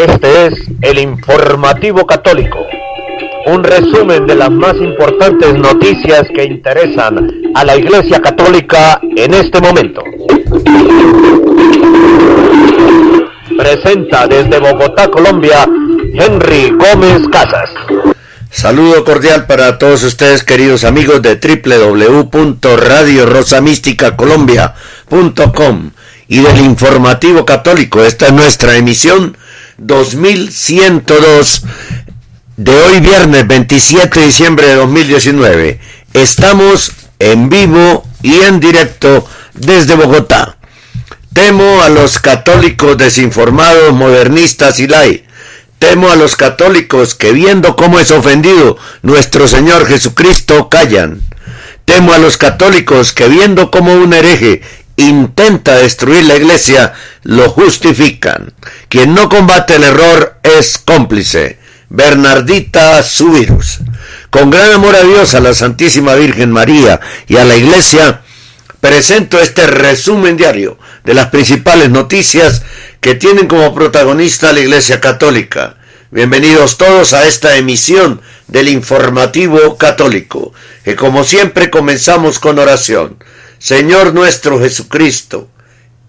Este es el informativo católico, un resumen de las más importantes noticias que interesan a la Iglesia Católica en este momento. Presenta desde Bogotá, Colombia, Henry Gómez Casas. Saludo cordial para todos ustedes, queridos amigos de www.radiorosamisticacolombia.com y del Informativo Católico. Esta es nuestra emisión 2102 de hoy viernes 27 de diciembre de 2019. Estamos en vivo y en directo desde Bogotá. Temo a los católicos desinformados, modernistas y lai. Temo a los católicos que viendo cómo es ofendido nuestro Señor Jesucristo callan. Temo a los católicos que viendo cómo un hereje intenta destruir la iglesia, lo justifican. Quien no combate el error es cómplice. Bernardita Subirus. Con gran amor a Dios, a la Santísima Virgen María y a la iglesia, presento este resumen diario de las principales noticias que tienen como protagonista la Iglesia Católica. Bienvenidos todos a esta emisión del informativo católico, que como siempre comenzamos con oración. Señor nuestro Jesucristo,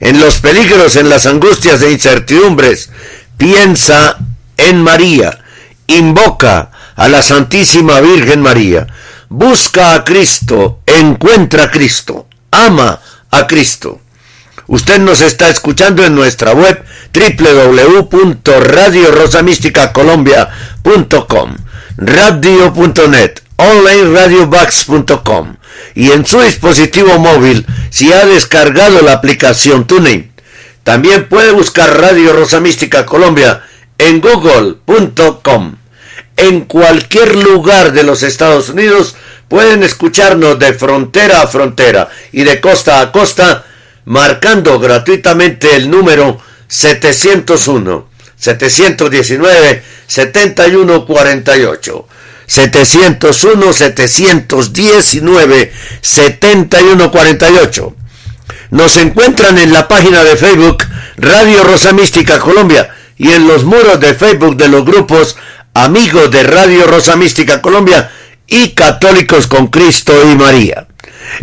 En los peligros, en las angustias e incertidumbres, piensa en María, invoca a la Santísima Virgen María, busca a Cristo, encuentra a Cristo, ama a Cristo. Usted nos está escuchando en nuestra web www.radiorosamísticacolombia.com, radio.net, onlineradiobox.com y en su dispositivo móvil si ha descargado la aplicación TuneIn. También puede buscar Radio Rosa Mística Colombia en google.com. En cualquier lugar de los Estados Unidos pueden escucharnos de frontera a frontera y de costa a costa marcando gratuitamente el número 701 719 7148. 701 719 7148. Nos encuentran en la página de Facebook Radio Rosa Mística Colombia y en los muros de Facebook de los grupos Amigos de Radio Rosa Mística Colombia y Católicos con Cristo y María.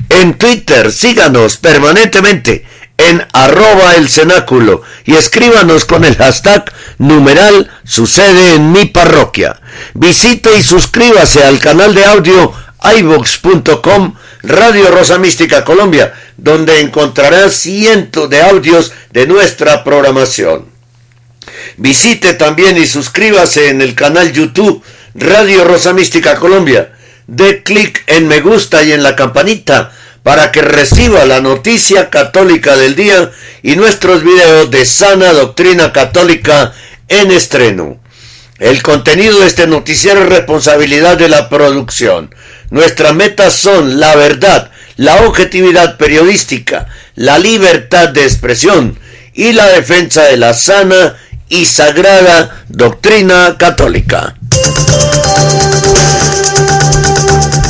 En Twitter síganos permanentemente en arroba el cenáculo y escríbanos con el hashtag numeral sucede en mi parroquia. Visite y suscríbase al canal de audio iVox.com Radio Rosa Mística Colombia, donde encontrará cientos de audios de nuestra programación. Visite también y suscríbase en el canal YouTube Radio Rosa Mística Colombia. De clic en me gusta y en la campanita para que reciba la noticia católica del día y nuestros videos de sana doctrina católica en estreno. El contenido de este noticiero es responsabilidad de la producción. Nuestras metas son la verdad, la objetividad periodística, la libertad de expresión y la defensa de la sana y sagrada doctrina católica.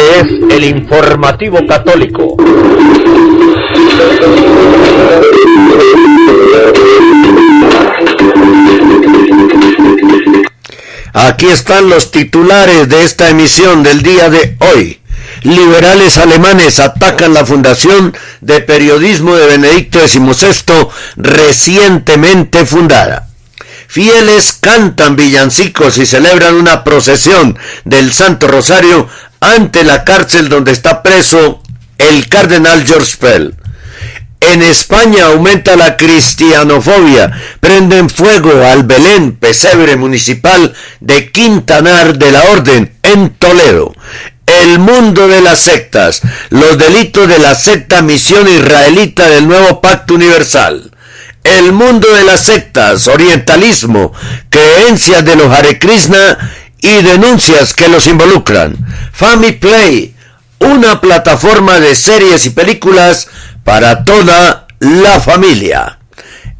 es el informativo católico. Aquí están los titulares de esta emisión del día de hoy. Liberales alemanes atacan la Fundación de Periodismo de Benedicto XVI recientemente fundada. Fieles cantan villancicos y celebran una procesión del Santo Rosario ante la cárcel donde está preso el cardenal George Pell. En España aumenta la cristianofobia. Prenden fuego al Belén, pesebre municipal de Quintanar de la Orden, en Toledo. El mundo de las sectas. Los delitos de la secta Misión Israelita del Nuevo Pacto Universal. El mundo de las sectas, orientalismo, creencias de los Hare Krishna y denuncias que los involucran. Family Play, una plataforma de series y películas para toda la familia.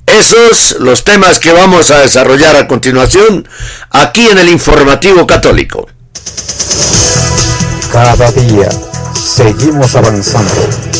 Esos los temas que vamos a desarrollar a continuación aquí en el Informativo Católico. Cada día seguimos avanzando.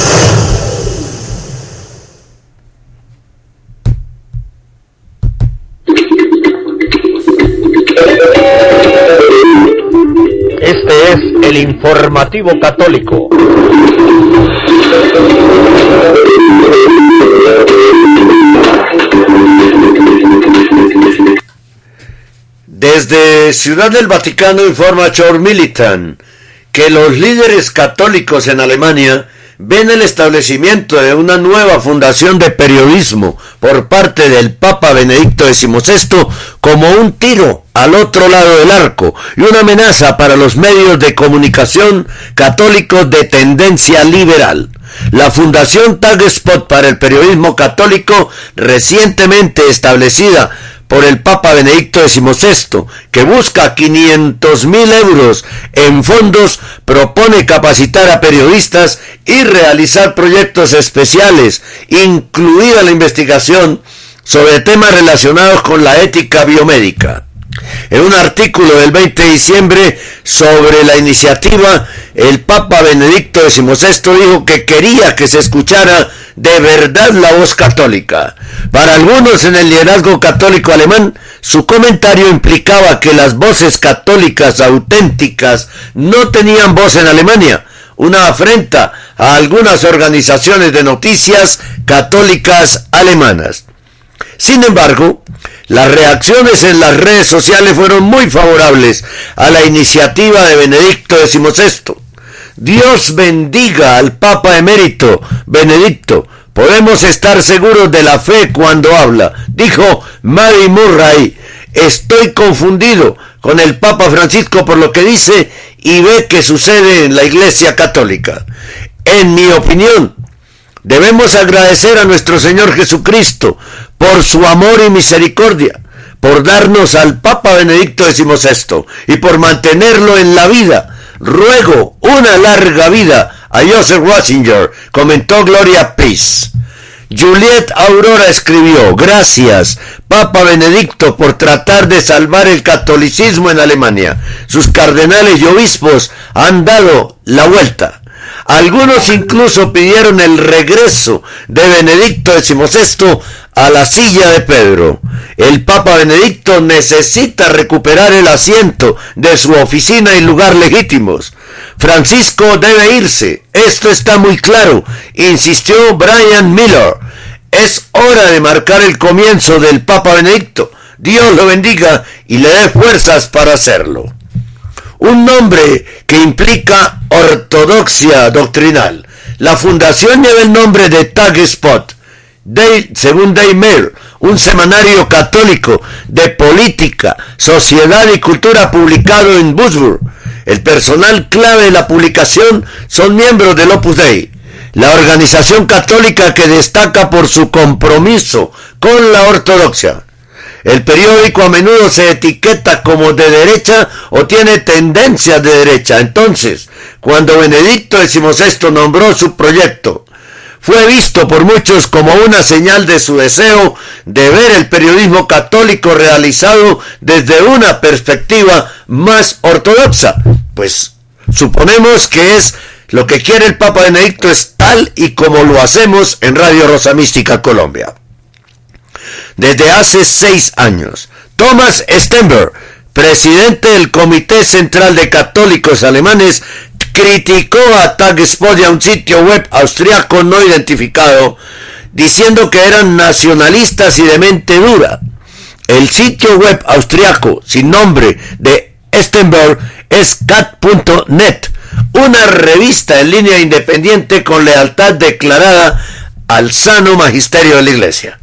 Informativo católico. Desde Ciudad del Vaticano informa Chor Militan que los líderes católicos en Alemania ven el establecimiento de una nueva fundación de periodismo por parte del Papa Benedicto XVI como un tiro al otro lado del arco y una amenaza para los medios de comunicación católicos de tendencia liberal. La Fundación Tagspot para el Periodismo Católico, recientemente establecida por el Papa Benedicto XVI, que busca 500 mil euros en fondos, propone capacitar a periodistas y realizar proyectos especiales, incluida la investigación sobre temas relacionados con la ética biomédica. En un artículo del 20 de diciembre sobre la iniciativa, el Papa Benedicto XVI dijo que quería que se escuchara de verdad la voz católica. Para algunos en el liderazgo católico alemán, su comentario implicaba que las voces católicas auténticas no tenían voz en Alemania, una afrenta a algunas organizaciones de noticias católicas alemanas. Sin embargo, las reacciones en las redes sociales fueron muy favorables a la iniciativa de Benedicto XVI. Dios bendiga al Papa emérito Benedicto. Podemos estar seguros de la fe cuando habla. Dijo Mary Murray. Estoy confundido con el Papa Francisco por lo que dice y ve que sucede en la Iglesia Católica. En mi opinión, debemos agradecer a nuestro Señor Jesucristo por su amor y misericordia, por darnos al Papa Benedicto XVI y por mantenerlo en la vida. Ruego una larga vida a Joseph Ratzinger, comentó Gloria Peace. Juliet Aurora escribió, gracias, Papa Benedicto, por tratar de salvar el catolicismo en Alemania. Sus cardenales y obispos han dado la vuelta. Algunos incluso pidieron el regreso de Benedicto XVI a la silla de Pedro. El Papa Benedicto necesita recuperar el asiento de su oficina y lugar legítimos. Francisco debe irse, esto está muy claro, insistió Brian Miller. Es hora de marcar el comienzo del Papa Benedicto. Dios lo bendiga y le dé fuerzas para hacerlo. Un nombre que implica ortodoxia doctrinal. La fundación lleva el nombre de Tag Spot según Day un semanario católico de política, sociedad y cultura publicado en Busburg. El personal clave de la publicación son miembros del Opus Dei, la organización católica que destaca por su compromiso con la ortodoxia. El periódico a menudo se etiqueta como de derecha o tiene tendencia de derecha. Entonces, cuando Benedicto XVI nombró su proyecto fue visto por muchos como una señal de su deseo de ver el periodismo católico realizado desde una perspectiva más ortodoxa. Pues suponemos que es lo que quiere el Papa Benedicto es tal y como lo hacemos en Radio Rosa Mística Colombia. Desde hace seis años, Thomas Stenberg, presidente del Comité Central de Católicos Alemanes, criticó a Tagespodia, un sitio web austriaco no identificado, diciendo que eran nacionalistas y de mente dura. El sitio web austriaco sin nombre de Stenberg es cat.net, una revista en línea independiente con lealtad declarada al sano magisterio de la Iglesia.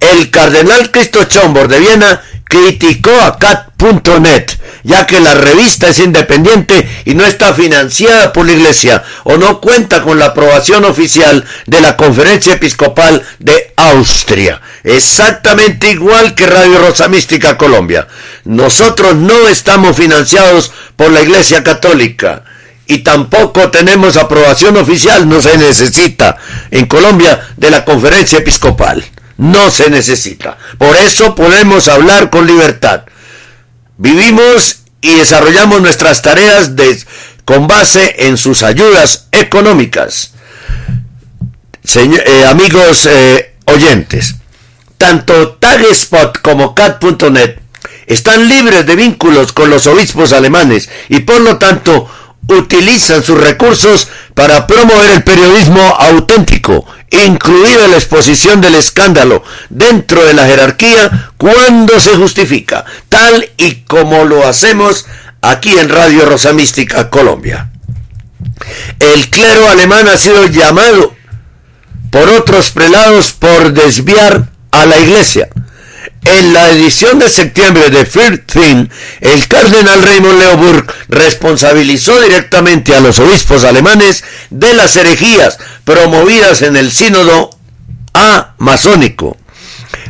El cardenal Cristo Chombor de Viena criticó a cat.net, ya que la revista es independiente y no está financiada por la Iglesia o no cuenta con la aprobación oficial de la Conferencia Episcopal de Austria. Exactamente igual que Radio Rosa Mística Colombia. Nosotros no estamos financiados por la Iglesia Católica y tampoco tenemos aprobación oficial, no se necesita en Colombia de la Conferencia Episcopal no se necesita. Por eso podemos hablar con libertad. Vivimos y desarrollamos nuestras tareas con base en sus ayudas económicas. Eh, amigos eh, oyentes, tanto Tagspot como Cat.net están libres de vínculos con los obispos alemanes y por lo tanto utilizan sus recursos para promover el periodismo auténtico, incluida la exposición del escándalo dentro de la jerarquía cuando se justifica, tal y como lo hacemos aquí en Radio Rosa Mística Colombia. El clero alemán ha sido llamado por otros prelados por desviar a la iglesia en la edición de septiembre de First el cardenal Raymond Leoburg responsabilizó directamente a los obispos alemanes de las herejías promovidas en el sínodo masónico.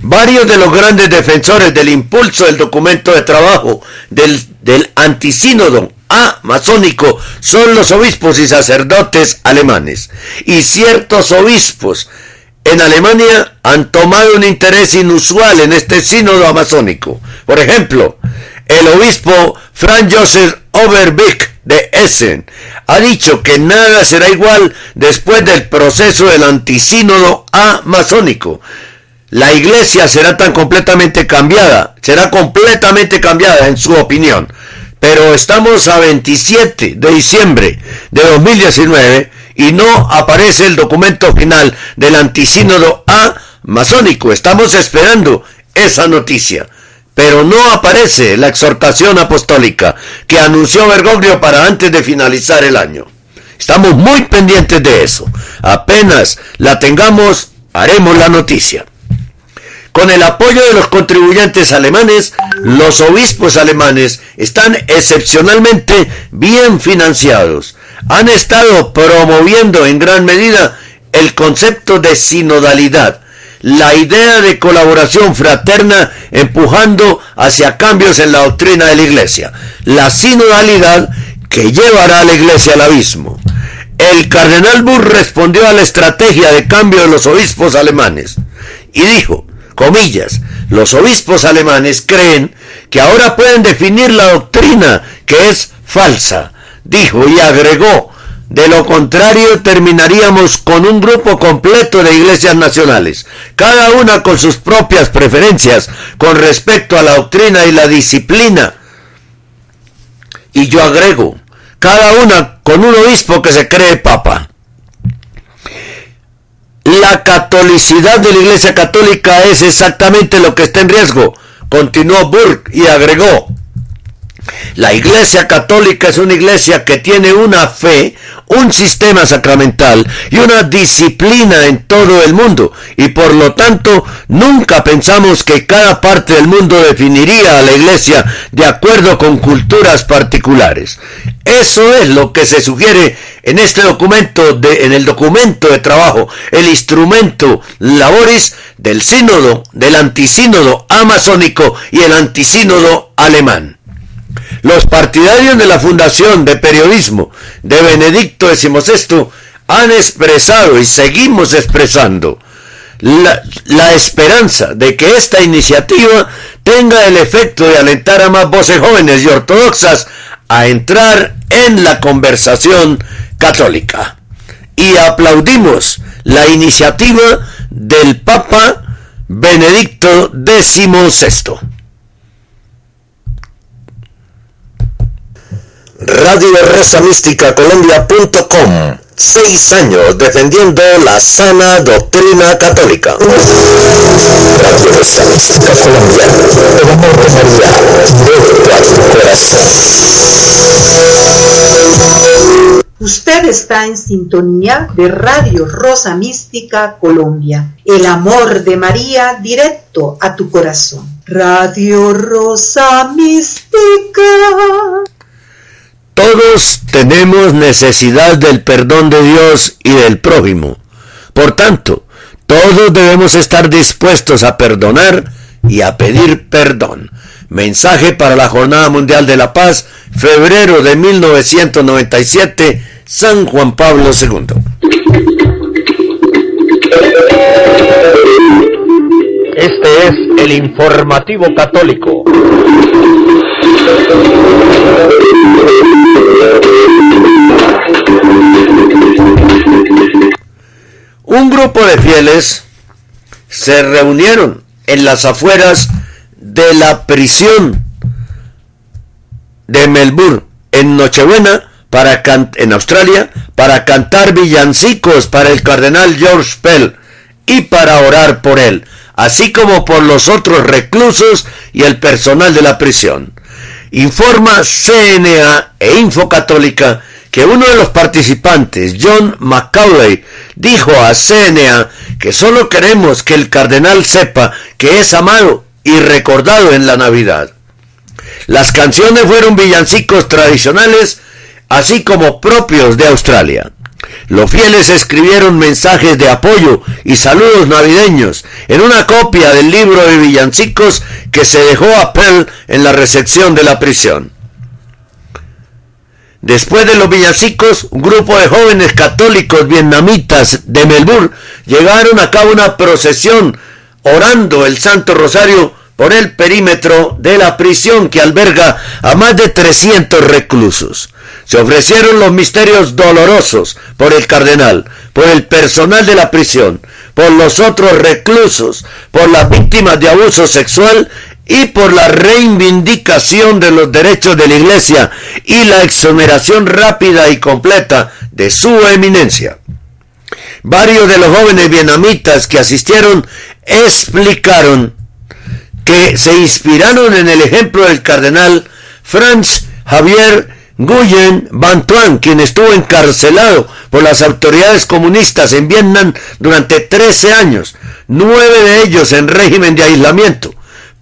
Varios de los grandes defensores del impulso del documento de trabajo del, del antisínodo masónico son los obispos y sacerdotes alemanes. Y ciertos obispos en Alemania han tomado un interés inusual en este sínodo amazónico. Por ejemplo, el obispo Franz Josef Oberbeck de Essen ha dicho que nada será igual después del proceso del antisínodo amazónico. La iglesia será tan completamente cambiada, será completamente cambiada en su opinión. Pero estamos a 27 de diciembre de 2019 y no aparece el documento final del antisínodo A masónico. Estamos esperando esa noticia. Pero no aparece la exhortación apostólica que anunció Bergoglio para antes de finalizar el año. Estamos muy pendientes de eso. Apenas la tengamos, haremos la noticia. Con el apoyo de los contribuyentes alemanes, los obispos alemanes están excepcionalmente bien financiados han estado promoviendo en gran medida el concepto de sinodalidad, la idea de colaboración fraterna empujando hacia cambios en la doctrina de la iglesia, la sinodalidad que llevará a la iglesia al abismo. El cardenal Burr respondió a la estrategia de cambio de los obispos alemanes y dijo, comillas, los obispos alemanes creen que ahora pueden definir la doctrina que es falsa dijo y agregó, de lo contrario terminaríamos con un grupo completo de iglesias nacionales, cada una con sus propias preferencias con respecto a la doctrina y la disciplina. Y yo agrego, cada una con un obispo que se cree papa. La catolicidad de la Iglesia Católica es exactamente lo que está en riesgo, continuó Burke y agregó, la Iglesia Católica es una iglesia que tiene una fe, un sistema sacramental y una disciplina en todo el mundo y por lo tanto nunca pensamos que cada parte del mundo definiría a la iglesia de acuerdo con culturas particulares. Eso es lo que se sugiere en este documento de, en el documento de trabajo, el instrumento laboris del sínodo, del antisínodo amazónico y el antisínodo alemán. Los partidarios de la Fundación de Periodismo de Benedicto XVI han expresado y seguimos expresando la, la, esperanza de que esta iniciativa tenga el efecto de alentar a más voces jóvenes y ortodoxas a entrar en la conversación católica. Y aplaudimos la iniciativa del Papa Benedicto XVI. Radio Rosa Mística Colombia.com Seis años defendiendo la sana doctrina católica. Radio Rosa Mística Colombia. El amor de María directo a tu corazón. Usted está en sintonía de Radio Rosa Mística Colombia. El amor de María directo a tu corazón. Radio Rosa Mística. Todos tenemos necesidad del perdón de Dios y del prójimo. Por tanto, todos debemos estar dispuestos a perdonar y a pedir perdón. Mensaje para la Jornada Mundial de la Paz, febrero de 1997, San Juan Pablo II. Este es el informativo católico. Un grupo de fieles se reunieron en las afueras de la prisión de Melbourne en Nochebuena para en Australia para cantar villancicos para el cardenal George Pell y para orar por él, así como por los otros reclusos y el personal de la prisión. Informa CNA e Infocatólica que uno de los participantes, John McCauley, dijo a CNA que solo queremos que el cardenal sepa que es amado y recordado en la Navidad. Las canciones fueron villancicos tradicionales, así como propios de Australia. Los fieles escribieron mensajes de apoyo y saludos navideños en una copia del libro de villancicos que se dejó a Pell en la recepción de la prisión. Después de los villancicos, un grupo de jóvenes católicos vietnamitas de Melbourne llegaron a cabo una procesión orando el Santo Rosario por el perímetro de la prisión que alberga a más de 300 reclusos. Se ofrecieron los misterios dolorosos por el cardenal, por el personal de la prisión, por los otros reclusos, por las víctimas de abuso sexual y por la reivindicación de los derechos de la Iglesia y la exoneración rápida y completa de su eminencia. Varios de los jóvenes vietnamitas que asistieron explicaron que se inspiraron en el ejemplo del cardenal Franz Javier Nguyen Van Tuan, quien estuvo encarcelado por las autoridades comunistas en Vietnam durante 13 años, nueve de ellos en régimen de aislamiento.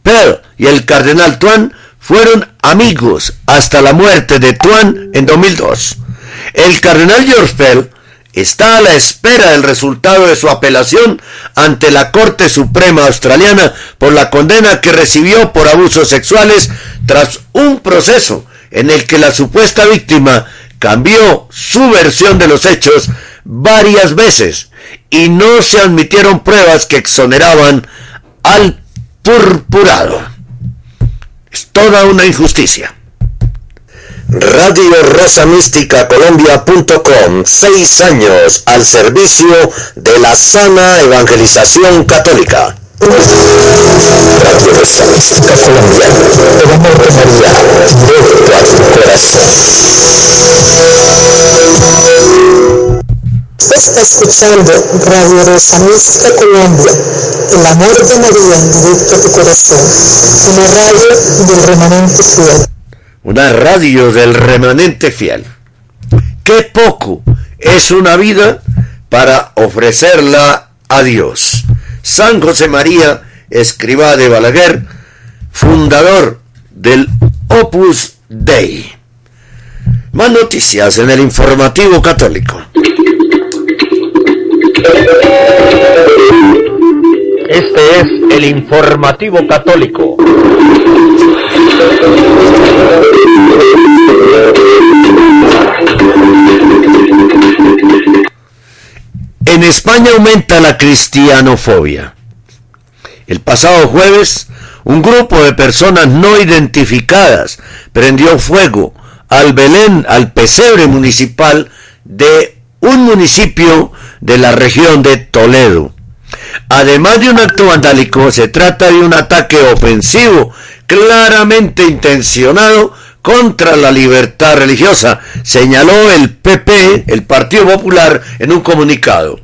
Pell y el cardenal Tuan fueron amigos hasta la muerte de Tuan en 2002. El cardenal George Pell está a la espera del resultado de su apelación ante la Corte Suprema Australiana por la condena que recibió por abusos sexuales tras un proceso en el que la supuesta víctima cambió su versión de los hechos varias veces y no se admitieron pruebas que exoneraban al purpurado. Es toda una injusticia. Radio Rosa Mística Colombia.com, seis años al servicio de la sana evangelización católica. Radio Rosa Mística Colombia, el amor de María, a tu corazón. Está escuchando Radio Rosa Mística Colombia, el amor de María, directo tu corazón, una radio del remanente fiel una radio del remanente fiel. Qué poco es una vida para ofrecerla a Dios. San José María, escriba de Balaguer, fundador del Opus Dei. Más noticias en el informativo católico. Este es el informativo católico. En España aumenta la cristianofobia. El pasado jueves, un grupo de personas no identificadas prendió fuego al Belén, al pesebre municipal de un municipio de la región de Toledo. Además de un acto vandálico, se trata de un ataque ofensivo claramente intencionado contra la libertad religiosa, señaló el PP, el Partido Popular, en un comunicado.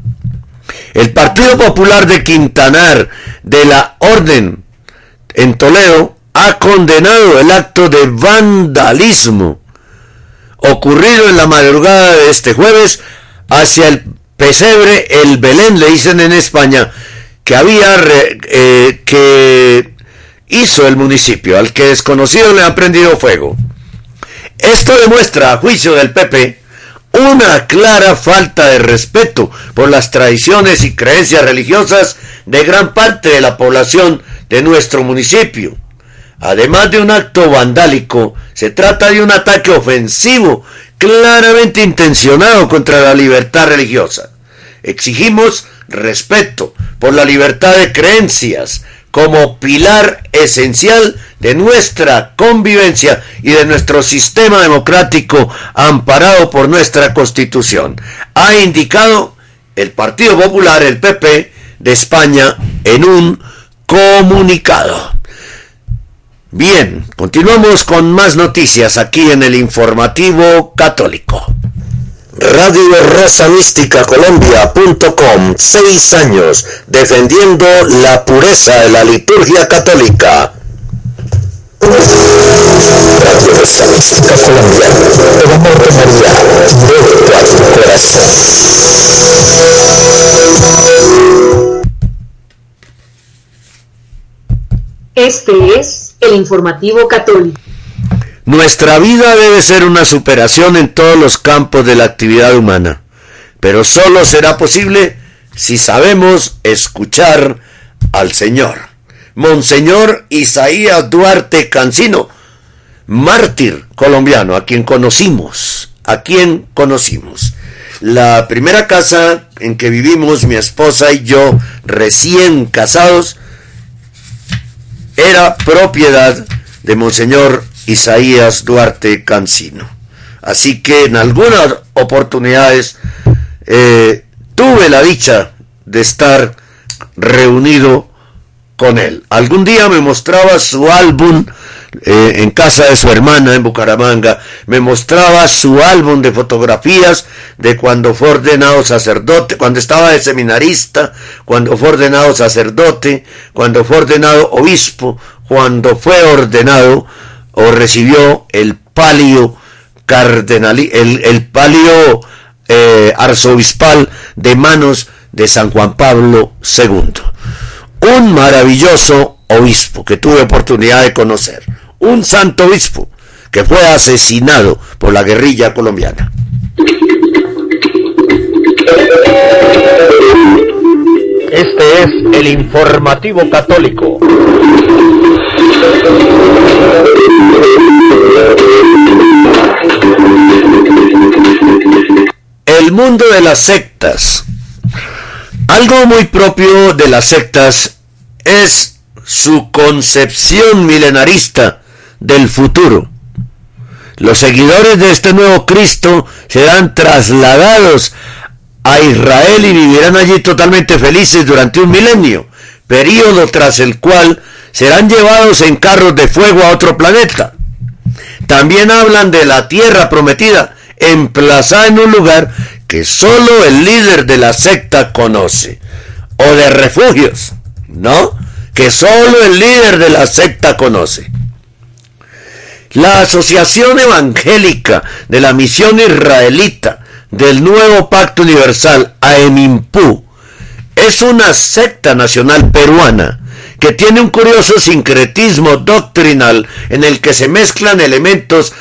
El Partido Popular de Quintanar de la Orden en Toledo ha condenado el acto de vandalismo ocurrido en la madrugada de este jueves hacia el pesebre, el Belén, le dicen en España, que había eh, que hizo el municipio, al que desconocido le ha prendido fuego. Esto demuestra, a juicio del PP, una clara falta de respeto por las tradiciones y creencias religiosas de gran parte de la población de nuestro municipio. Además de un acto vandálico, se trata de un ataque ofensivo claramente intencionado contra la libertad religiosa. Exigimos respeto por la libertad de creencias como pilar esencial de nuestra convivencia y de nuestro sistema democrático amparado por nuestra Constitución, ha indicado el Partido Popular, el PP de España, en un comunicado. Bien, continuamos con más noticias aquí en el informativo católico. Radio Rosa Mística Colombia.com, seis años defendiendo la pureza de la liturgia católica. Radio Rosa Mística Colombia, el amor de María, directo a tu corazón. Este es el informativo católico. Nuestra vida debe ser una superación en todos los campos de la actividad humana, pero solo será posible si sabemos escuchar al Señor. Monseñor Isaías Duarte Cancino, mártir colombiano, a quien conocimos, a quien conocimos. La primera casa en que vivimos mi esposa y yo, recién casados, era propiedad de Monseñor Isaías Duarte Cancino. Así que en algunas oportunidades eh, tuve la dicha de estar reunido con él. Algún día me mostraba su álbum eh, en casa de su hermana en Bucaramanga, me mostraba su álbum de fotografías de cuando fue ordenado sacerdote, cuando estaba de seminarista, cuando fue ordenado sacerdote, cuando fue ordenado obispo, cuando fue ordenado o recibió el palio cardenal, el, palio eh, arzobispal de manos de San Juan Pablo II. Un maravilloso obispo que tuve oportunidad de conocer. Un santo obispo que fue asesinado por la guerrilla colombiana. Este es el informativo católico. El mundo de las sectas. Algo muy propio de las sectas es su concepción milenarista del futuro. Los seguidores de este nuevo Cristo serán trasladados a Israel y vivirán allí totalmente felices durante un milenio, periodo tras el cual serán llevados en carros de fuego a otro planeta. También hablan de la tierra prometida, emplazada en un lugar que solo el líder de la secta conoce, o de refugios, ¿no? Que solo el líder de la secta conoce. La Asociación Evangélica de la Misión Israelita del Nuevo Pacto Universal, AEMIMPU, es una secta nacional peruana que tiene un curioso sincretismo doctrinal en el que se mezclan elementos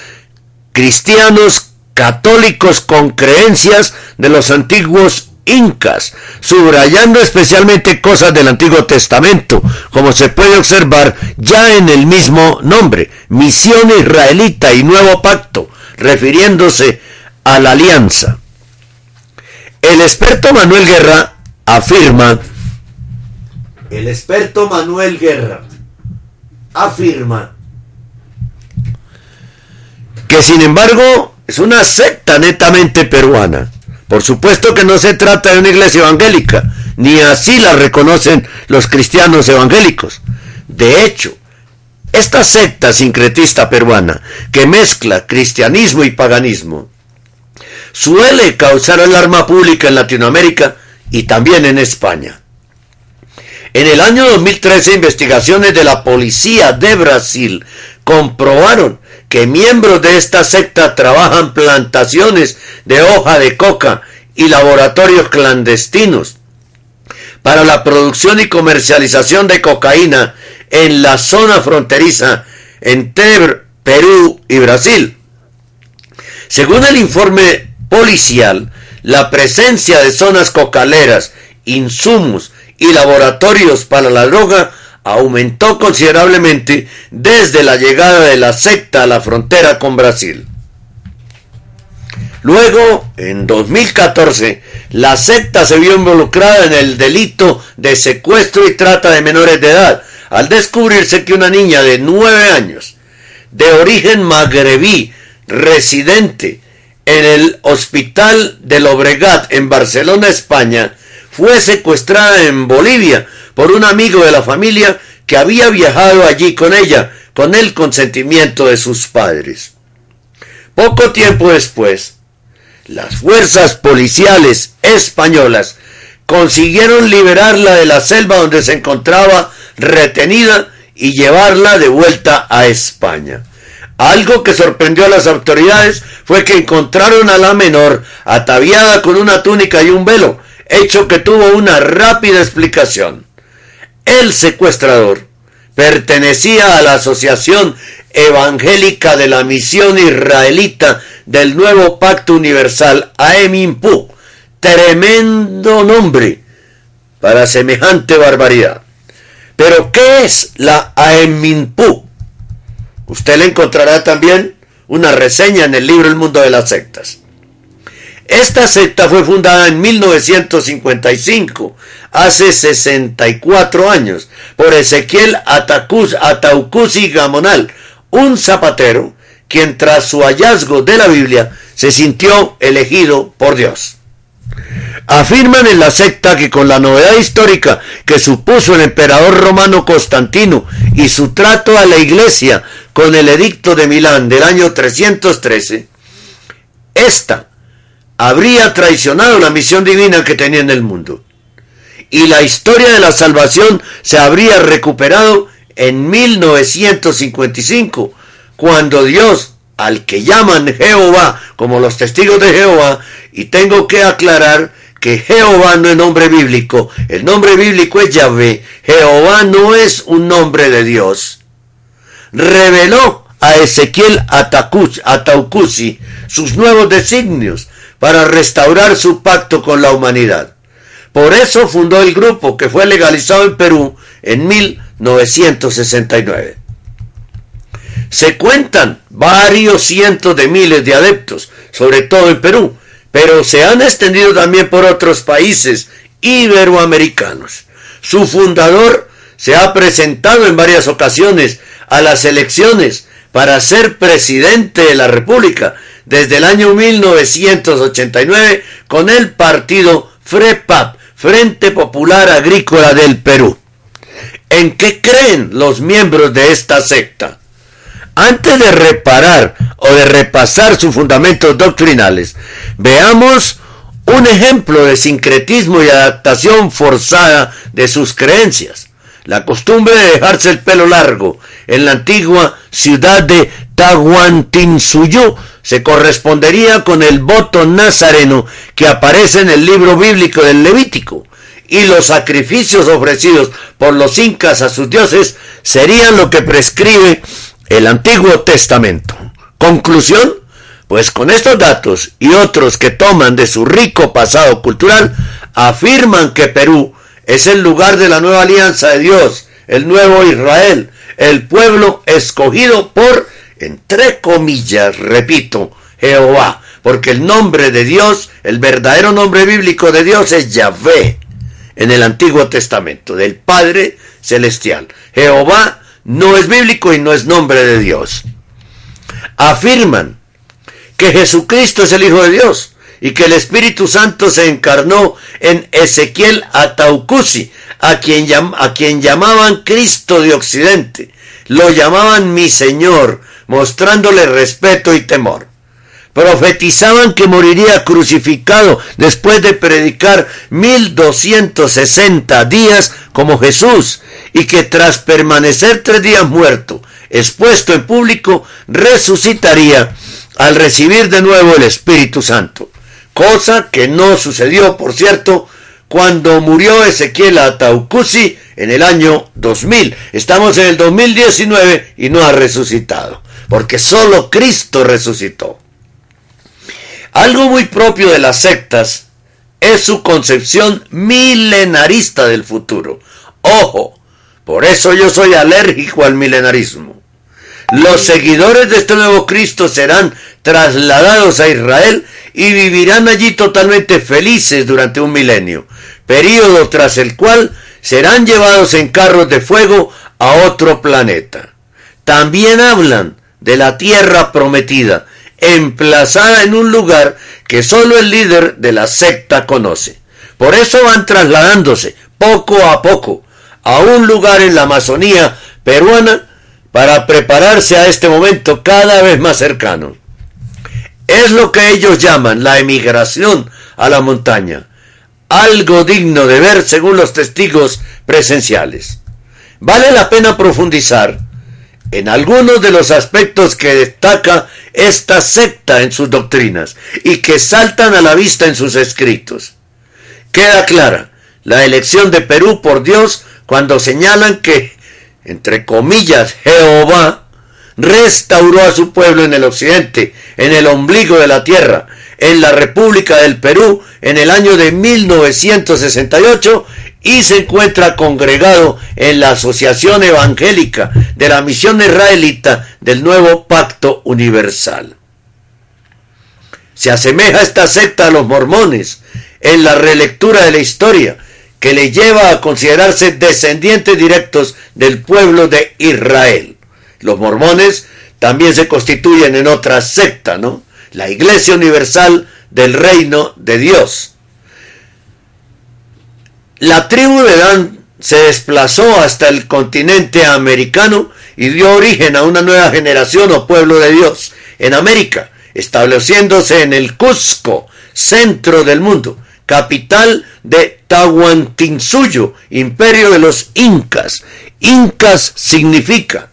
cristianos católicos con creencias de los antiguos incas, subrayando especialmente cosas del Antiguo Testamento, como se puede observar ya en el mismo nombre, misión israelita y nuevo pacto, refiriéndose a la alianza. El experto Manuel Guerra afirma, el experto Manuel Guerra afirma que sin embargo es una secta netamente peruana. Por supuesto que no se trata de una iglesia evangélica, ni así la reconocen los cristianos evangélicos. De hecho, esta secta sincretista peruana, que mezcla cristianismo y paganismo, suele causar alarma pública en Latinoamérica y también en España. En el año 2013, investigaciones de la policía de Brasil comprobaron que miembros de esta secta trabajan plantaciones de hoja de coca y laboratorios clandestinos para la producción y comercialización de cocaína en la zona fronteriza entre Perú y Brasil. Según el informe policial, la presencia de zonas cocaleras, insumos y laboratorios para la droga aumentó considerablemente desde la llegada de la secta a la frontera con Brasil. Luego, en 2014, la secta se vio involucrada en el delito de secuestro y trata de menores de edad, al descubrirse que una niña de 9 años, de origen magrebí, residente en el Hospital del Obregat en Barcelona, España, fue secuestrada en Bolivia por un amigo de la familia que había viajado allí con ella, con el consentimiento de sus padres. Poco tiempo después, las fuerzas policiales españolas consiguieron liberarla de la selva donde se encontraba retenida y llevarla de vuelta a España. Algo que sorprendió a las autoridades fue que encontraron a la menor ataviada con una túnica y un velo, hecho que tuvo una rápida explicación. El secuestrador pertenecía a la Asociación Evangélica de la Misión Israelita del Nuevo Pacto Universal, AEMIMPU. Tremendo nombre para semejante barbaridad. Pero, ¿qué es la AEMIMPU? Usted le encontrará también una reseña en el libro El Mundo de las Sectas. Esta secta fue fundada en 1955, hace 64 años, por Ezequiel Ataucusi Gamonal, un zapatero, quien tras su hallazgo de la Biblia se sintió elegido por Dios. Afirman en la secta que con la novedad histórica que supuso el emperador romano Constantino y su trato a la iglesia con el edicto de Milán del año 313, esta habría traicionado la misión divina que tenía en el mundo. Y la historia de la salvación se habría recuperado en 1955, cuando Dios, al que llaman Jehová, como los testigos de Jehová, y tengo que aclarar que Jehová no es nombre bíblico, el nombre bíblico es Yahvé, Jehová no es un nombre de Dios, reveló a Ezequiel Ataucusi sus nuevos designios para restaurar su pacto con la humanidad. Por eso fundó el grupo que fue legalizado en Perú en 1969. Se cuentan varios cientos de miles de adeptos, sobre todo en Perú, pero se han extendido también por otros países iberoamericanos. Su fundador se ha presentado en varias ocasiones a las elecciones para ser presidente de la República desde el año 1989 con el partido FREPAP, Frente Popular Agrícola del Perú. ¿En qué creen los miembros de esta secta? Antes de reparar o de repasar sus fundamentos doctrinales, veamos un ejemplo de sincretismo y adaptación forzada de sus creencias. La costumbre de dejarse el pelo largo en la antigua ciudad de Tahuantinsuyo se correspondería con el voto nazareno que aparece en el libro bíblico del Levítico, y los sacrificios ofrecidos por los incas a sus dioses serían lo que prescribe el Antiguo Testamento. Conclusión, pues con estos datos y otros que toman de su rico pasado cultural, afirman que Perú es el lugar de la nueva alianza de Dios, el nuevo Israel, el pueblo escogido por entre comillas, repito, Jehová, porque el nombre de Dios, el verdadero nombre bíblico de Dios es Yahvé en el Antiguo Testamento, del Padre Celestial. Jehová no es bíblico y no es nombre de Dios. Afirman que Jesucristo es el Hijo de Dios y que el Espíritu Santo se encarnó en Ezequiel Ataucusi, a quien, a quien llamaban Cristo de Occidente. Lo llamaban mi Señor, mostrándole respeto y temor. Profetizaban que moriría crucificado después de predicar 1260 días como Jesús y que tras permanecer tres días muerto, expuesto en público, resucitaría al recibir de nuevo el Espíritu Santo. Cosa que no sucedió, por cierto, cuando murió Ezequiel Ataucusi en el año 2000. Estamos en el 2019 y no ha resucitado, porque solo Cristo resucitó. Algo muy propio de las sectas es su concepción milenarista del futuro. Ojo, por eso yo soy alérgico al milenarismo. Los seguidores de este nuevo Cristo serán trasladados a Israel y vivirán allí totalmente felices durante un milenio, período tras el cual serán llevados en carros de fuego a otro planeta. También hablan de la tierra prometida, emplazada en un lugar que solo el líder de la secta conoce. Por eso van trasladándose poco a poco a un lugar en la Amazonía peruana para prepararse a este momento cada vez más cercano. Es lo que ellos llaman la emigración a la montaña, algo digno de ver según los testigos presenciales. Vale la pena profundizar en algunos de los aspectos que destaca esta secta en sus doctrinas y que saltan a la vista en sus escritos. Queda clara la elección de Perú por Dios cuando señalan que, entre comillas, Jehová restauró a su pueblo en el occidente, en el ombligo de la tierra, en la República del Perú en el año de 1968 y se encuentra congregado en la Asociación Evangélica de la Misión Israelita del Nuevo Pacto Universal. Se asemeja esta secta a los mormones en la relectura de la historia, que le lleva a considerarse descendientes directos del pueblo de Israel. Los mormones también se constituyen en otra secta, ¿no? La Iglesia Universal del Reino de Dios. La tribu de Dan se desplazó hasta el continente americano y dio origen a una nueva generación o pueblo de Dios en América, estableciéndose en el Cusco, centro del mundo, capital de Tahuantinsuyo, imperio de los incas. Incas significa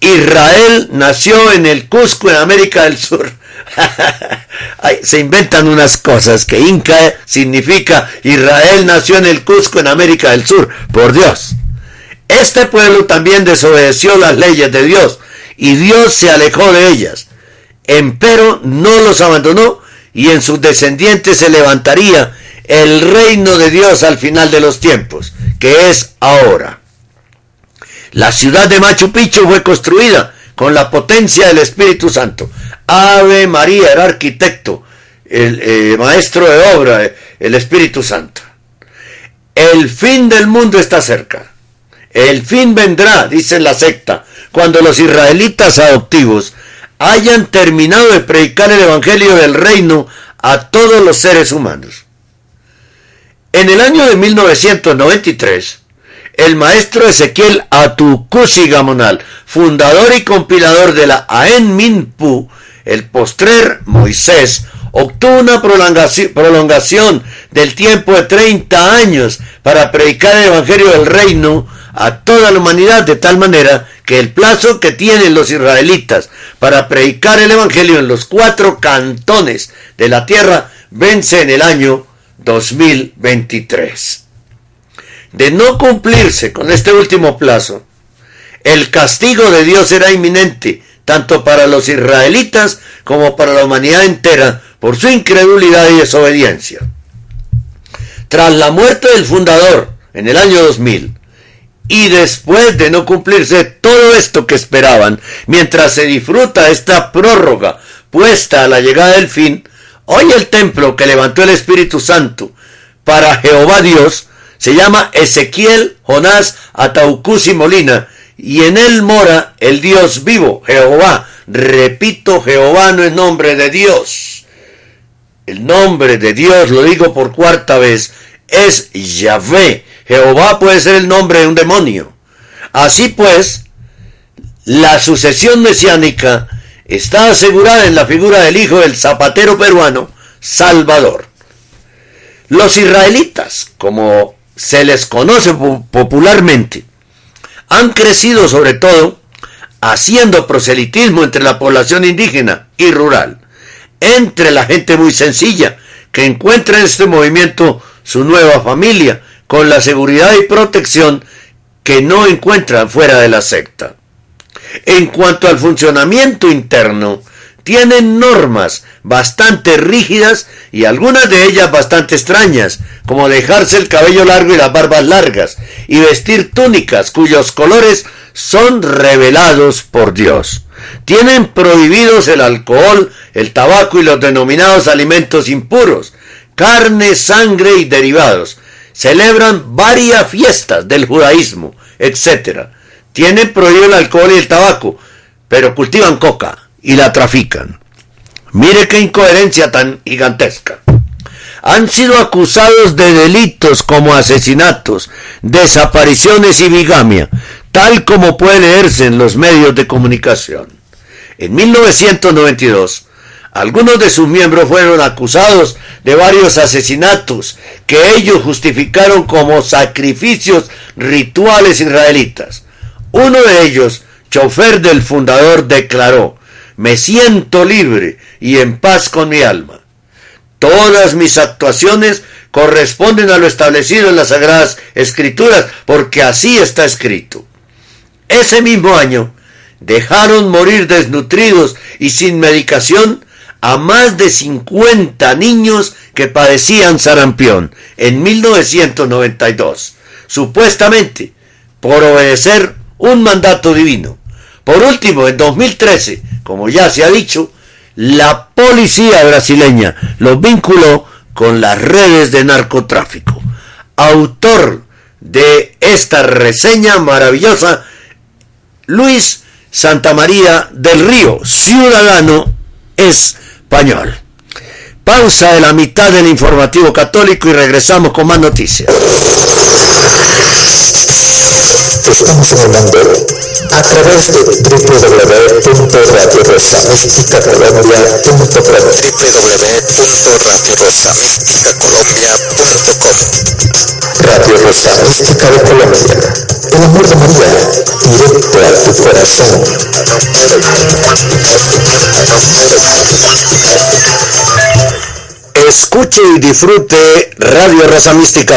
Israel nació en el Cusco, en América del Sur. se inventan unas cosas que Inca significa Israel nació en el Cusco, en América del Sur. Por Dios. Este pueblo también desobedeció las leyes de Dios y Dios se alejó de ellas. Empero no los abandonó y en sus descendientes se levantaría el reino de Dios al final de los tiempos, que es ahora. La ciudad de Machu Picchu fue construida con la potencia del Espíritu Santo. Ave María era arquitecto, el eh, maestro de obra, el Espíritu Santo. El fin del mundo está cerca. El fin vendrá, dice la secta, cuando los israelitas adoptivos hayan terminado de predicar el Evangelio del Reino a todos los seres humanos. En el año de 1993, el maestro Ezequiel Atukusi Gamonal, fundador y compilador de la Aen Minpu, el postrer Moisés, obtuvo una prolongación del tiempo de 30 años para predicar el Evangelio del Reino a toda la humanidad de tal manera que el plazo que tienen los israelitas para predicar el Evangelio en los cuatro cantones de la tierra vence en el año 2023 de no cumplirse con este último plazo, el castigo de Dios será inminente, tanto para los israelitas como para la humanidad entera, por su incredulidad y desobediencia. Tras la muerte del fundador en el año 2000, y después de no cumplirse todo esto que esperaban, mientras se disfruta esta prórroga puesta a la llegada del fin, hoy el templo que levantó el Espíritu Santo para Jehová Dios se llama Ezequiel Jonás Ataucusi Molina y en él mora el Dios vivo, Jehová. Repito, Jehová no es nombre de Dios. El nombre de Dios, lo digo por cuarta vez, es Yahvé. Jehová puede ser el nombre de un demonio. Así pues, la sucesión mesiánica está asegurada en la figura del hijo del zapatero peruano, Salvador. Los israelitas, como se les conoce popularmente, han crecido sobre todo haciendo proselitismo entre la población indígena y rural, entre la gente muy sencilla que encuentra en este movimiento su nueva familia con la seguridad y protección que no encuentran fuera de la secta. En cuanto al funcionamiento interno, tienen normas bastante rígidas y algunas de ellas bastante extrañas, como dejarse el cabello largo y las barbas largas, y vestir túnicas cuyos colores son revelados por Dios. Tienen prohibidos el alcohol, el tabaco y los denominados alimentos impuros, carne, sangre y derivados. Celebran varias fiestas del judaísmo, etc. Tienen prohibido el alcohol y el tabaco, pero cultivan coca y la trafican. Mire qué incoherencia tan gigantesca. Han sido acusados de delitos como asesinatos, desapariciones y bigamia, tal como puede leerse en los medios de comunicación. En 1992, algunos de sus miembros fueron acusados de varios asesinatos que ellos justificaron como sacrificios rituales israelitas. Uno de ellos, chofer del fundador, declaró, me siento libre y en paz con mi alma. Todas mis actuaciones corresponden a lo establecido en las Sagradas Escrituras, porque así está escrito. Ese mismo año dejaron morir desnutridos y sin medicación a más de 50 niños que padecían sarampión en 1992, supuestamente por obedecer un mandato divino. Por último, en 2013, como ya se ha dicho, la policía brasileña los vinculó con las redes de narcotráfico. Autor de esta reseña maravillosa, Luis Santamaría del Río, ciudadano español. Pausa de la mitad del informativo católico y regresamos con más noticias. Estamos hablando a través de www.radiorosamísticacolombia.com Radio Rosa Mística de Colombia El amor de María Directo a tu corazón Escuche y disfrute Radio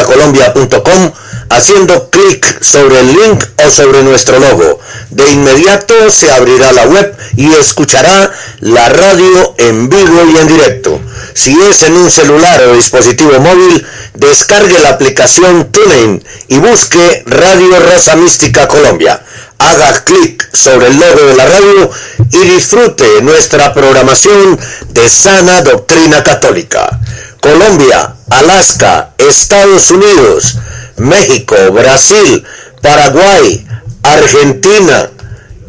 Colombia.com haciendo clic sobre el link o sobre nuestro logo. De inmediato se abrirá la web y escuchará la radio en vivo y en directo. Si es en un celular o dispositivo móvil, descargue la aplicación TuneIn y busque Radio Rosa Mística Colombia. Haga clic sobre el logo de la radio y disfrute nuestra programación de sana doctrina católica. Colombia, Alaska, Estados Unidos, México, Brasil, Paraguay, Argentina,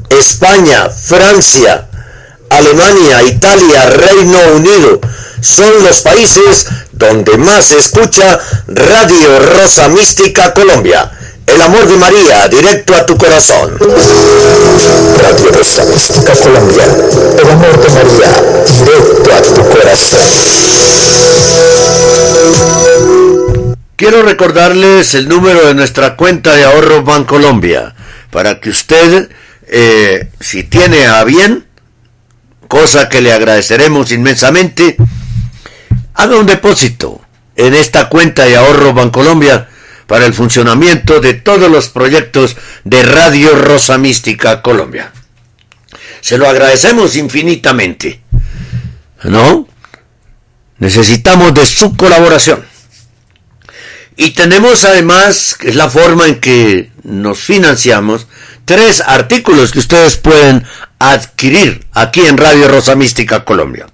España, Francia, Alemania, Italia, Reino Unido, son los países donde más se escucha Radio Rosa Mística Colombia. El amor de María, directo a tu corazón. Radio Rosa Colombia. El amor de María, directo a tu corazón. Quiero recordarles el número de nuestra cuenta de ahorro Bancolombia para que usted, eh, si tiene a bien, cosa que le agradeceremos inmensamente, haga un depósito en esta cuenta de ahorro Bancolombia para el funcionamiento de todos los proyectos de Radio Rosa Mística Colombia. Se lo agradecemos infinitamente. ¿No? Necesitamos de su colaboración. Y tenemos además, que es la forma en que nos financiamos, tres artículos que ustedes pueden adquirir aquí en Radio Rosa Mística Colombia.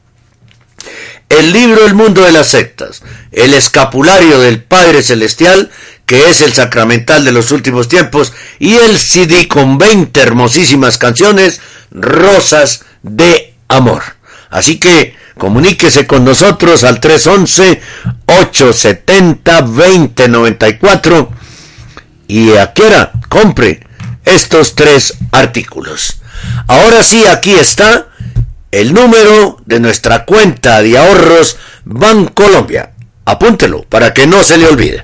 El libro El mundo de las sectas, el escapulario del Padre Celestial, que es el sacramental de los últimos tiempos, y el CD con 20 hermosísimas canciones, Rosas de Amor. Así que comuníquese con nosotros al 311-870-2094 y quiera compre estos tres artículos. Ahora sí, aquí está el número de nuestra cuenta de ahorros Bancolombia. Apúntelo para que no se le olvide.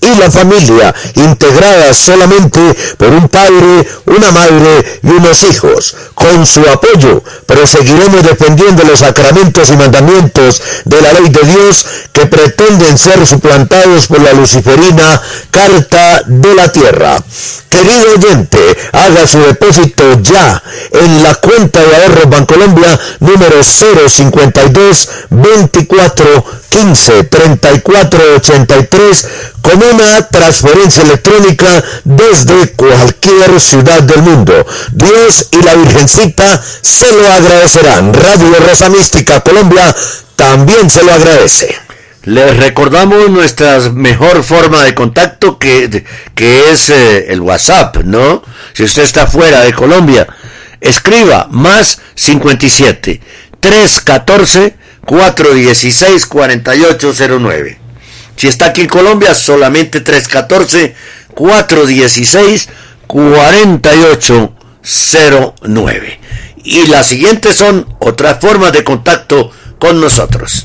y la familia, integrada solamente por un padre, una madre y unos hijos. Con su apoyo proseguiremos defendiendo los sacramentos y mandamientos de la ley de Dios que pretenden ser suplantados por la luciferina Carta de la Tierra. Querido oyente, haga su depósito ya en la cuenta de ahorros Bancolombia número 052 24 15 34 83 con una transferencia electrónica desde cualquier ciudad del mundo. Dios y la Virgencita se lo agradecerán. Radio Rosa Mística Colombia también se lo agradece. Les recordamos nuestra mejor forma de contacto que, que es eh, el WhatsApp, ¿no? Si usted está fuera de Colombia, escriba más 57 314 416 4809. Si está aquí en Colombia, solamente 314 416 4809. Y las siguientes son otras formas de contacto con nosotros.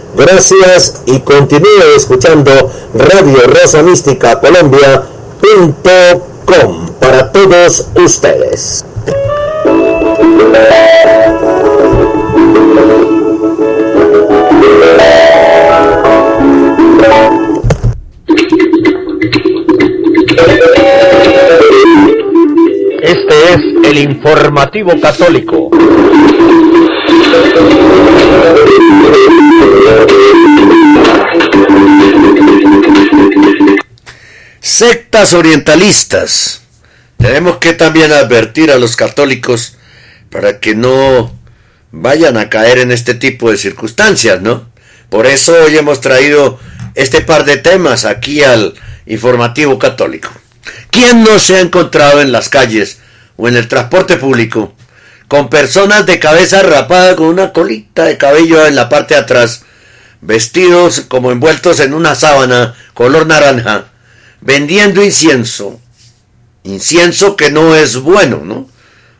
Gracias y continúe escuchando Radio Rosa Mística Colombia.com para todos ustedes. Este es el informativo católico. Sectas orientalistas. Tenemos que también advertir a los católicos para que no vayan a caer en este tipo de circunstancias, ¿no? Por eso hoy hemos traído este par de temas aquí al informativo católico. ¿Quién no se ha encontrado en las calles o en el transporte público con personas de cabeza rapada con una colita de cabello en la parte de atrás, vestidos como envueltos en una sábana color naranja, vendiendo incienso? Incienso que no es bueno, ¿no?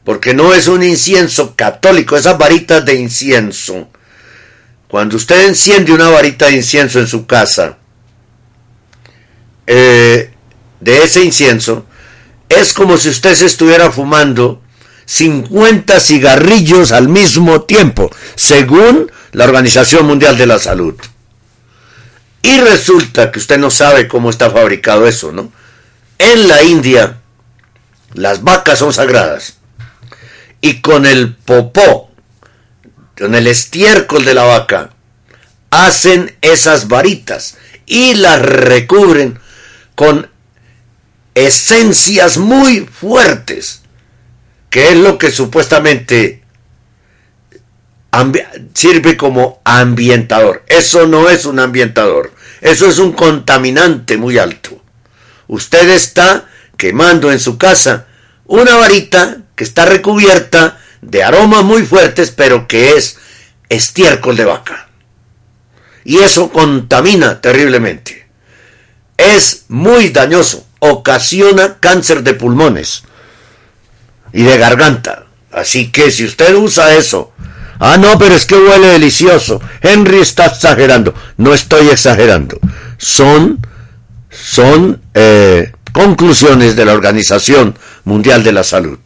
Porque no es un incienso católico, esas varitas de incienso. Cuando usted enciende una varita de incienso en su casa, eh, de ese incienso, es como si usted se estuviera fumando 50 cigarrillos al mismo tiempo, según la Organización Mundial de la Salud. Y resulta que usted no sabe cómo está fabricado eso, ¿no? En la India, las vacas son sagradas. Y con el popó, con el estiércol de la vaca, hacen esas varitas y las recubren con esencias muy fuertes, que es lo que supuestamente sirve como ambientador. Eso no es un ambientador. Eso es un contaminante muy alto. Usted está quemando en su casa una varita que está recubierta de aromas muy fuertes, pero que es estiércol de vaca. Y eso contamina terriblemente. Es muy dañoso, ocasiona cáncer de pulmones y de garganta. Así que si usted usa eso, ah, no, pero es que huele delicioso. Henry está exagerando. No estoy exagerando. Son, son eh, conclusiones de la Organización Mundial de la Salud.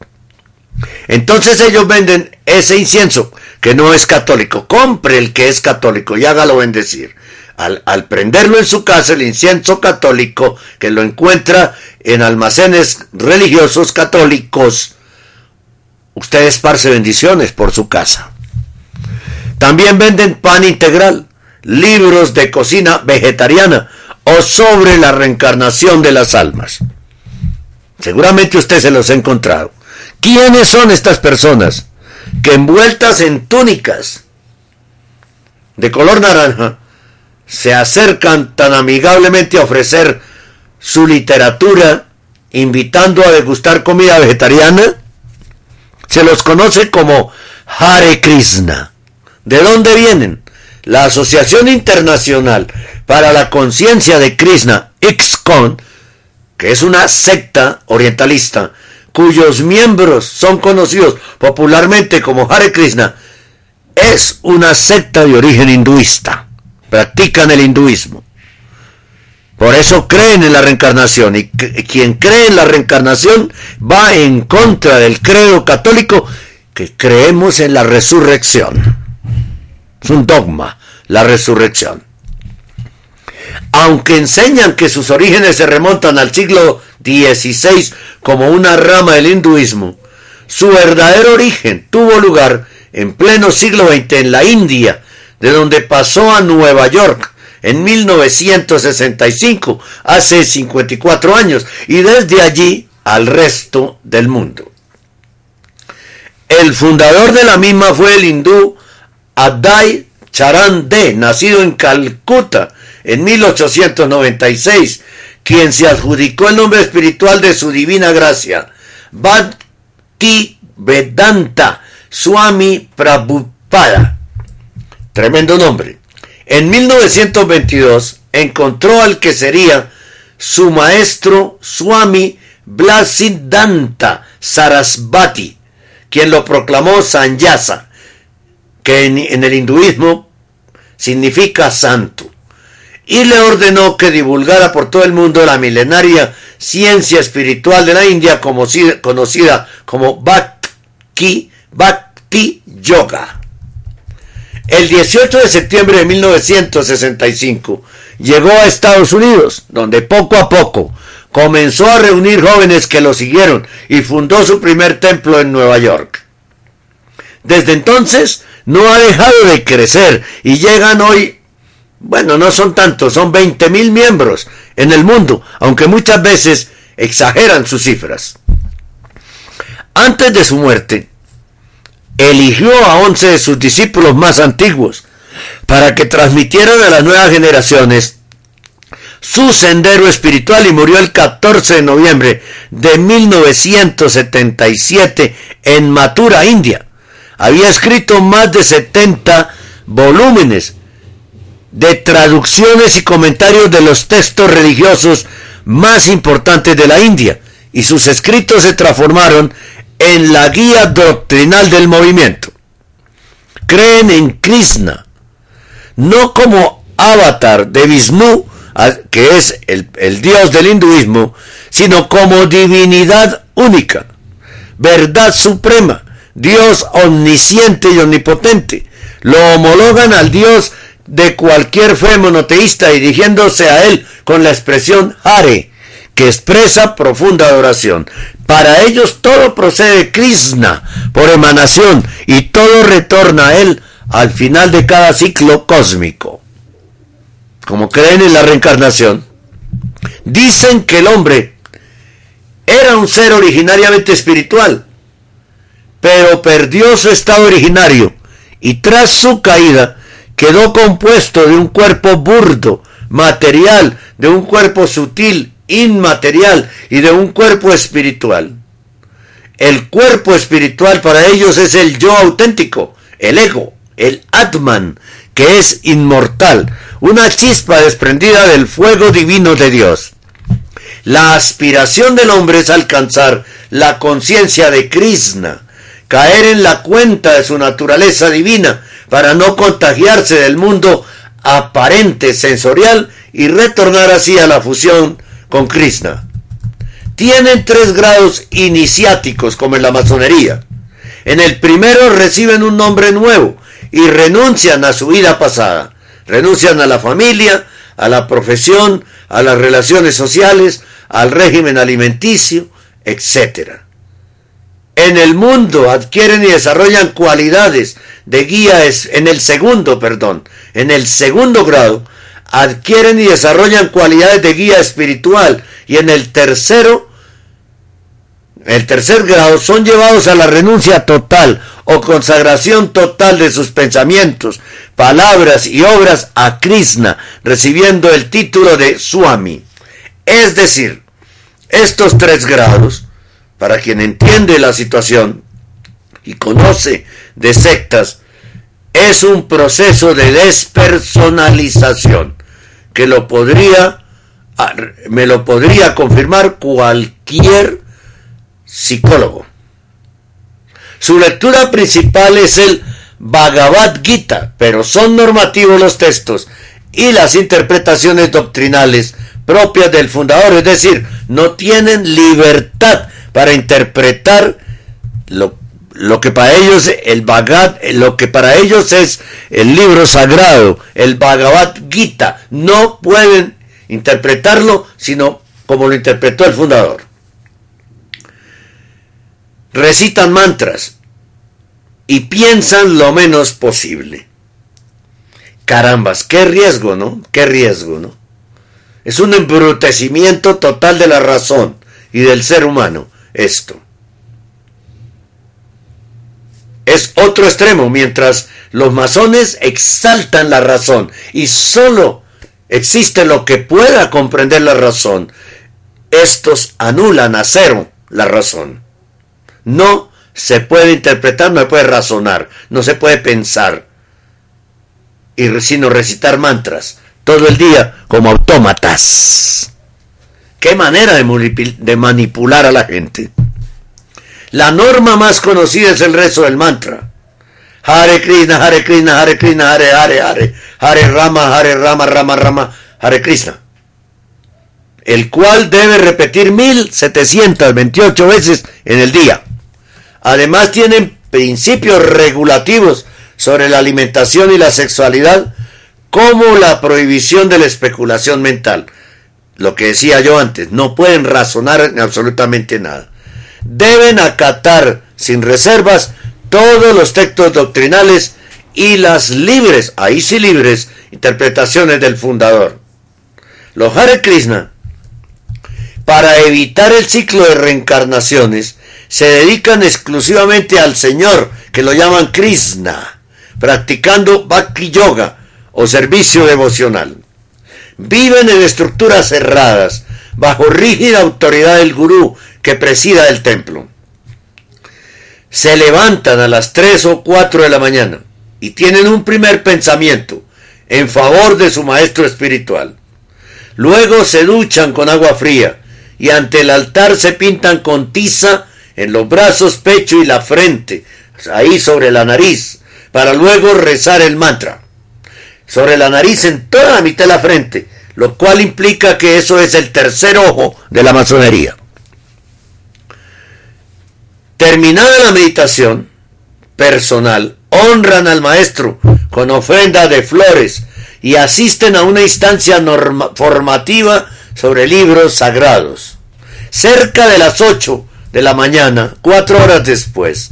Entonces ellos venden ese incienso que no es católico. Compre el que es católico y hágalo bendecir. Al, al, prenderlo en su casa, el incienso católico, que lo encuentra en almacenes religiosos católicos, usted esparce bendiciones por su casa. También venden pan integral, libros de cocina vegetariana o sobre la reencarnación de las almas. Seguramente usted se los ha encontrado. ¿Quiénes son estas personas que envueltas en túnicas de color naranja se acercan tan amigablemente a ofrecer su literatura invitando a degustar comida vegetariana? Se los conoce como Hare Krishna. ¿De dónde vienen? La Asociación Internacional para la Conciencia de Krishna, IXCON, que es una secta orientalista, cuyos miembros son conocidos popularmente como Hare Krishna, es una secta de origen hinduista. Practican el hinduismo. Por eso creen en la reencarnación. Y quien cree en la reencarnación va en contra del credo católico que creemos en la resurrección. Es un dogma, la resurrección. Aunque enseñan que sus orígenes se remontan al siglo XVI como una rama del hinduismo, su verdadero origen tuvo lugar en pleno siglo XX en la India, de donde pasó a Nueva York en 1965, hace 54 años, y desde allí al resto del mundo. El fundador de la misma fue el hindú Adai Charan De, nacido en Calcuta en 1896, quien se adjudicó el nombre espiritual de su divina gracia, Bhakti Vedanta Swami Prabhupada. Tremendo nombre. En 1922 encontró al que sería su maestro Swami Blasidanta Sarasvati, quien lo proclamó Sanyasa, que en, el hinduismo significa santo y le ordenó que divulgara por todo el mundo la milenaria ciencia espiritual de la India como, conocida como Bhakti, Bhakti Yoga. El 18 de septiembre de 1965 llegó a Estados Unidos, donde poco a poco comenzó a reunir jóvenes que lo siguieron y fundó su primer templo en Nueva York. Desde entonces no ha dejado de crecer y llegan hoy bueno, no son tantos, son 20 mil miembros en el mundo, aunque muchas veces exageran sus cifras. Antes de su muerte, eligió a 11 de sus discípulos más antiguos para que transmitieran a las nuevas generaciones su sendero espiritual y murió el 14 de noviembre de 1977 en Mathura, India. Había escrito más de 70 volúmenes de traducciones y comentarios de los textos religiosos más importantes de la India y sus escritos se transformaron en la guía doctrinal del movimiento. Creen en Krishna, no como avatar de Vishnu, que es el, el dios del hinduismo, sino como divinidad única, verdad suprema, Dios omnisciente y omnipotente. Lo homologan al Dios de cualquier fe monoteísta dirigiéndose a él con la expresión Hare, que expresa profunda adoración. Para ellos todo procede de Krishna por emanación y todo retorna a él al final de cada ciclo cósmico. Como creen en la reencarnación, dicen que el hombre era un ser originariamente espiritual, pero perdió su estado originario y tras su caída quedó compuesto de un cuerpo burdo, material, de un cuerpo sutil, inmaterial y de un cuerpo espiritual. El cuerpo espiritual para ellos es el yo auténtico, el ego, el Atman, que es inmortal, una chispa desprendida del fuego divino de Dios. La aspiración del hombre es alcanzar la conciencia de Krishna, caer en la cuenta de su naturaleza divina para no contagiarse del mundo aparente sensorial y retornar así a la fusión con Krishna. Tienen tres grados iniciáticos como en la masonería. En el primero reciben un nombre nuevo y renuncian a su vida pasada. Renuncian a la familia, a la profesión, a las relaciones sociales, al régimen alimenticio, etc. En el mundo adquieren y desarrollan cualidades de guía en el segundo, perdón, en el segundo grado adquieren y desarrollan cualidades de guía espiritual y en el tercero el tercer grado son llevados a la renuncia total o consagración total de sus pensamientos, palabras y obras a Krishna, recibiendo el título de Swami. Es decir, estos tres grados, para quien entiende la situación y conoce de sectas, es un proceso de despersonalización que lo podría me lo podría confirmar cualquier psicólogo. Su lectura principal es el Bhagavad Gita, pero son normativos los textos y las interpretaciones doctrinales propias del fundador, es decir, no tienen libertad para interpretar lo, lo que para ellos el Bhagavad, lo que para ellos es el libro sagrado, el Bhagavad Gita, no pueden interpretarlo sino como lo interpretó el fundador recitan mantras y piensan lo menos posible. Carambas, qué riesgo, ¿no? Qué riesgo, ¿no? Es un embrutecimiento total de la razón y del ser humano esto. Es otro extremo, mientras los masones exaltan la razón y solo existe lo que pueda comprender la razón, estos anulan a cero la razón. No se puede interpretar, no se puede razonar, no se puede pensar, y sino recitar mantras todo el día como autómatas. Qué manera de, de manipular a la gente. La norma más conocida es el rezo del mantra. Hare Krishna, Hare Krishna, Hare Krishna, Hare Hare, Hare, Hare Rama, Hare Rama, Rama Rama, Hare Krishna. El cual debe repetir 1728 veces en el día. Además tienen principios regulativos sobre la alimentación y la sexualidad, como la prohibición de la especulación mental. Lo que decía yo antes, no pueden razonar en absolutamente nada. Deben acatar sin reservas todos los textos doctrinales y las libres, ahí sí libres, interpretaciones del fundador. Los Hare Krishna, para evitar el ciclo de reencarnaciones, se dedican exclusivamente al Señor, que lo llaman Krishna, practicando Bhakti Yoga o servicio devocional. Viven en estructuras cerradas, bajo rígida autoridad del gurú que presida el templo. Se levantan a las 3 o 4 de la mañana y tienen un primer pensamiento en favor de su maestro espiritual. Luego se duchan con agua fría y ante el altar se pintan con tiza en los brazos, pecho y la frente, ahí sobre la nariz, para luego rezar el mantra. Sobre la nariz en toda la mitad de la frente, lo cual implica que eso es el tercer ojo de la masonería. Terminada la meditación personal, honran al maestro con ofrenda de flores y asisten a una instancia formativa sobre libros sagrados. Cerca de las ocho de la mañana, cuatro horas después,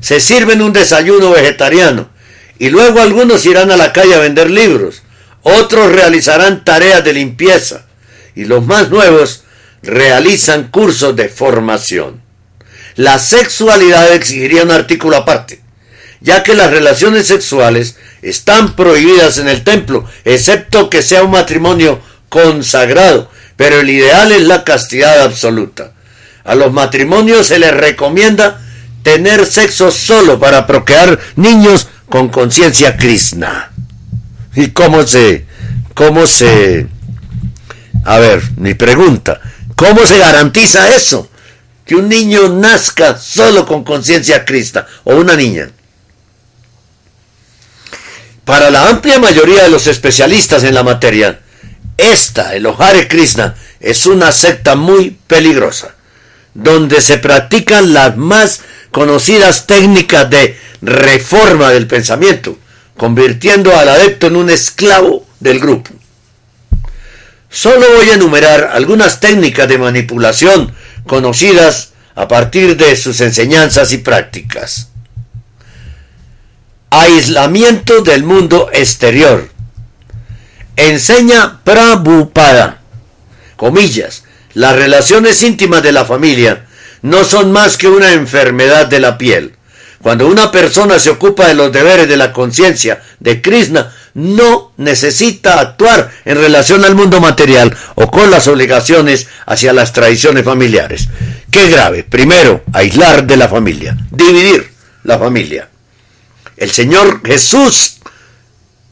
se sirven un desayuno vegetariano y luego algunos irán a la calle a vender libros, otros realizarán tareas de limpieza y los más nuevos realizan cursos de formación. La sexualidad exigiría un artículo aparte, ya que las relaciones sexuales están prohibidas en el templo, excepto que sea un matrimonio consagrado, pero el ideal es la castidad absoluta. A los matrimonios se les recomienda tener sexo solo para procrear niños con conciencia krishna. ¿Y cómo se, cómo se, a ver, mi pregunta, ¿cómo se garantiza eso? Que un niño nazca solo con conciencia krishna o una niña. Para la amplia mayoría de los especialistas en la materia, esta, el Hare Krishna, es una secta muy peligrosa, donde se practican las más conocidas técnicas de reforma del pensamiento, convirtiendo al adepto en un esclavo del grupo. Solo voy a enumerar algunas técnicas de manipulación conocidas a partir de sus enseñanzas y prácticas. Aislamiento del mundo exterior. Enseña Prabhupada, comillas, las relaciones íntimas de la familia no son más que una enfermedad de la piel. Cuando una persona se ocupa de los deberes de la conciencia de Krishna, no necesita actuar en relación al mundo material o con las obligaciones hacia las tradiciones familiares. Qué grave. Primero, aislar de la familia, dividir la familia. El Señor Jesús,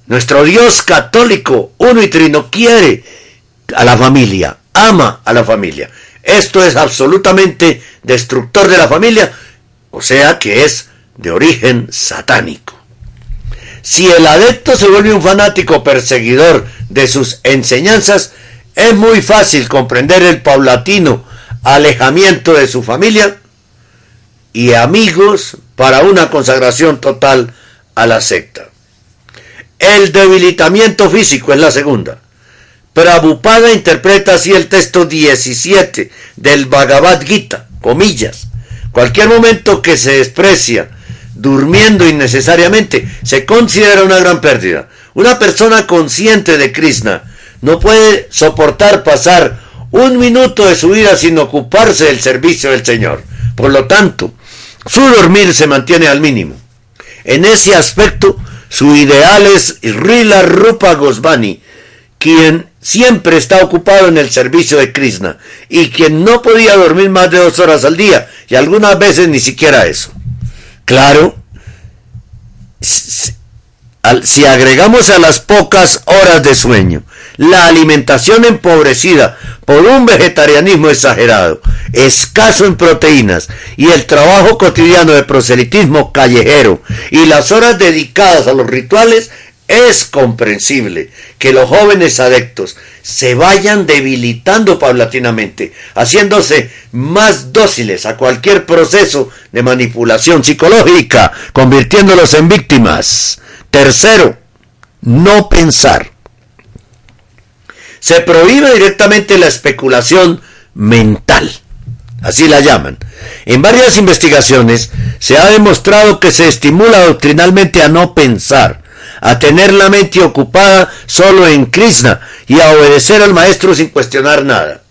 nuestro Dios católico, uno y trino, quiere a la familia, ama a la familia. Esto es absolutamente destructor de la familia, o sea que es de origen satánico. Si el adepto se vuelve un fanático perseguidor de sus enseñanzas, es muy fácil comprender el paulatino alejamiento de su familia y amigos para una consagración total a la secta. El debilitamiento físico es la segunda. Prabhupada interpreta así el texto 17 del Bhagavad Gita, comillas. Cualquier momento que se desprecia durmiendo innecesariamente se considera una gran pérdida. Una persona consciente de Krishna no puede soportar pasar un minuto de su vida sin ocuparse del servicio del Señor. Por lo tanto, su dormir se mantiene al mínimo. En ese aspecto, su ideal es Rila Rupa Gosvani, quien siempre está ocupado en el servicio de Krishna y quien no podía dormir más de dos horas al día y algunas veces ni siquiera eso. Claro, si agregamos a las pocas horas de sueño la alimentación empobrecida por un vegetarianismo exagerado, escaso en proteínas y el trabajo cotidiano de proselitismo callejero y las horas dedicadas a los rituales, es comprensible que los jóvenes adeptos se vayan debilitando paulatinamente, haciéndose más dóciles a cualquier proceso de manipulación psicológica, convirtiéndolos en víctimas. Tercero, no pensar. Se prohíbe directamente la especulación mental, así la llaman. En varias investigaciones se ha demostrado que se estimula doctrinalmente a no pensar, a tener la mente ocupada solo en Krishna y a obedecer al maestro sin cuestionar nada.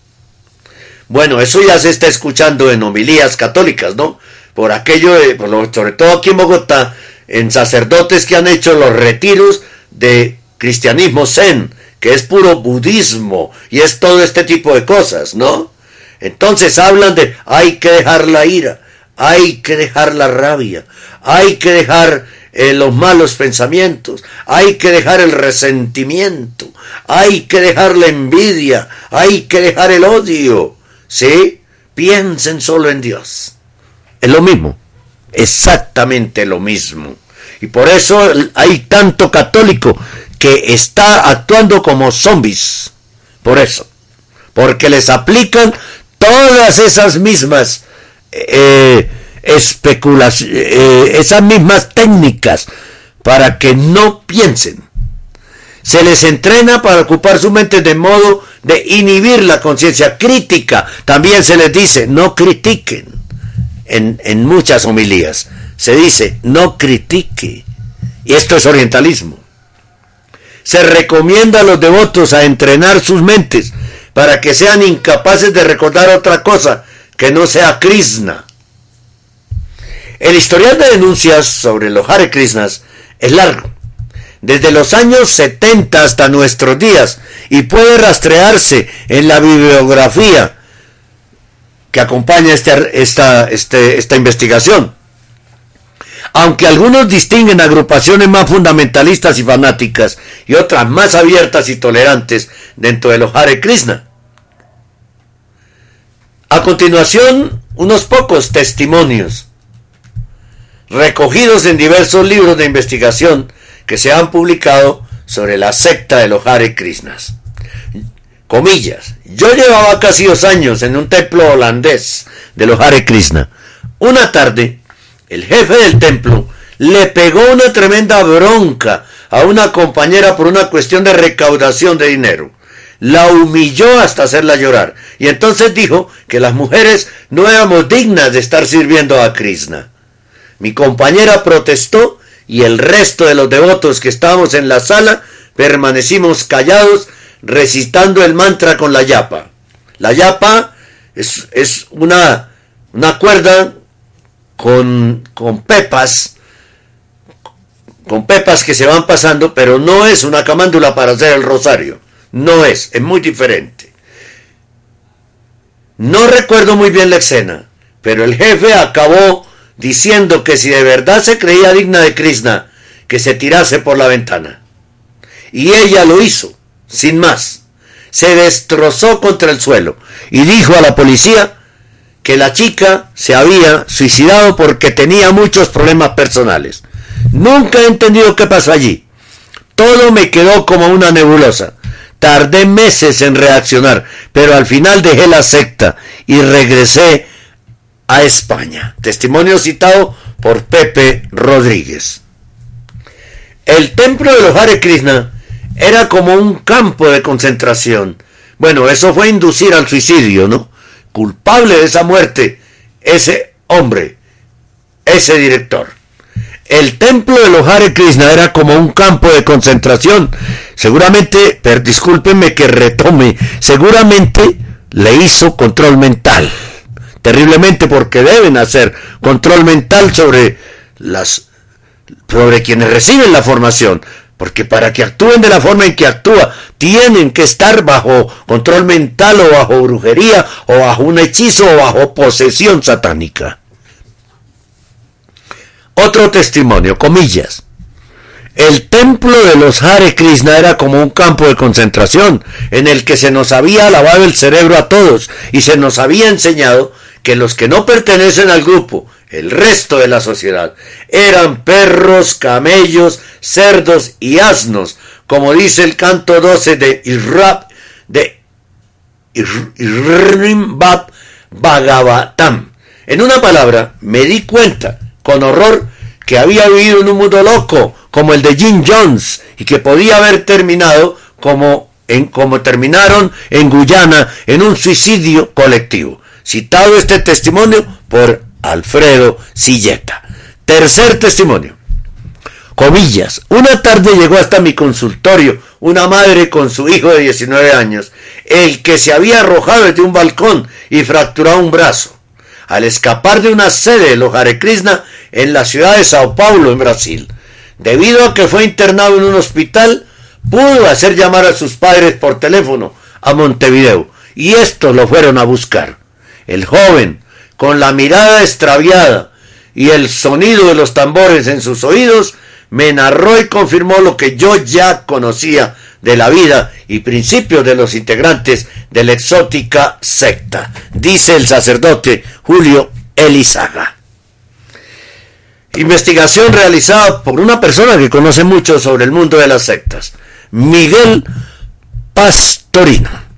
Bueno, eso ya se está escuchando en homilías católicas, ¿no? Por aquello, de, sobre todo aquí en Bogotá, en sacerdotes que han hecho los retiros de cristianismo zen, que es puro budismo y es todo este tipo de cosas, ¿no? Entonces hablan de hay que dejar la ira, hay que dejar la rabia, hay que dejar eh, los malos pensamientos, hay que dejar el resentimiento, hay que dejar la envidia, hay que dejar el odio. ¿Sí? Piensen solo en Dios. Es lo mismo, exactamente lo mismo. Y por eso hay tanto católico que está actuando como zombies. Por eso. Porque les aplican todas esas mismas eh, especulaciones, eh, esas mismas técnicas para que no piensen. Se les entrena para ocupar su mente de modo de inhibir la conciencia crítica. También se les dice, no critiquen. En, en muchas homilías se dice, no critique. Y esto es orientalismo. Se recomienda a los devotos a entrenar sus mentes para que sean incapaces de recordar otra cosa que no sea Krishna. El historial de denuncias sobre los Hare Krishnas es largo, desde los años 70 hasta nuestros días, y puede rastrearse en la bibliografía que acompaña este, esta, este, esta investigación. Aunque algunos distinguen agrupaciones más fundamentalistas y fanáticas y otras más abiertas y tolerantes dentro de los Hare Krishna. A continuación, unos pocos testimonios recogidos en diversos libros de investigación que se han publicado sobre la secta de los Hare Krishnas. Comillas, yo llevaba casi dos años en un templo holandés de los Hare Krishna. Una tarde, el jefe del templo le pegó una tremenda bronca a una compañera por una cuestión de recaudación de dinero. La humilló hasta hacerla llorar y entonces dijo que las mujeres no éramos dignas de estar sirviendo a Krishna. Mi compañera protestó y el resto de los devotos que estábamos en la sala permanecimos callados recitando el mantra con la yapa. La yapa es, es una, una cuerda con, con pepas, con pepas que se van pasando, pero no es una camándula para hacer el rosario. No es, es muy diferente. No recuerdo muy bien la escena, pero el jefe acabó diciendo que si de verdad se creía digna de Krishna, que se tirase por la ventana. Y ella lo hizo sin más. Se destrozó contra el suelo y dijo a la policía que la chica se había suicidado porque tenía muchos problemas personales. Nunca he entendido qué pasó allí. Todo me quedó como una nebulosa. Tardé meses en reaccionar, pero al final dejé la secta y regresé a España. Testimonio citado por Pepe Rodríguez. El templo de los Hare Krishna era como un campo de concentración. Bueno, eso fue inducir al suicidio, ¿no? Culpable de esa muerte, ese hombre, ese director. El templo de los Hare Krishna era como un campo de concentración. Seguramente, pero discúlpenme que retome, seguramente le hizo control mental. Terriblemente porque deben hacer control mental sobre las sobre quienes reciben la formación, porque para que actúen de la forma en que actúa, tienen que estar bajo control mental o bajo brujería o bajo un hechizo o bajo posesión satánica. Otro testimonio, comillas. El templo de los Hare Krishna era como un campo de concentración en el que se nos había lavado el cerebro a todos y se nos había enseñado que los que no pertenecen al grupo el resto de la sociedad. Eran perros, camellos, cerdos y asnos, como dice el canto 12 de Irrab, de Irrimbab Bhagavatam. En una palabra, me di cuenta, con horror, que había vivido en un mundo loco, como el de Jim Jones, y que podía haber terminado como, en, como terminaron en Guyana, en un suicidio colectivo. Citado este testimonio por Alfredo Silleta. Tercer testimonio. Comillas. Una tarde llegó hasta mi consultorio una madre con su hijo de 19 años, el que se había arrojado desde un balcón y fracturado un brazo, al escapar de una sede de los Hare Krishna en la ciudad de Sao Paulo, en Brasil. Debido a que fue internado en un hospital, pudo hacer llamar a sus padres por teléfono a Montevideo y estos lo fueron a buscar. El joven, con la mirada extraviada y el sonido de los tambores en sus oídos, me narró y confirmó lo que yo ya conocía de la vida y principios de los integrantes de la exótica secta, dice el sacerdote Julio Elizaga. Investigación realizada por una persona que conoce mucho sobre el mundo de las sectas, Miguel Pastorino.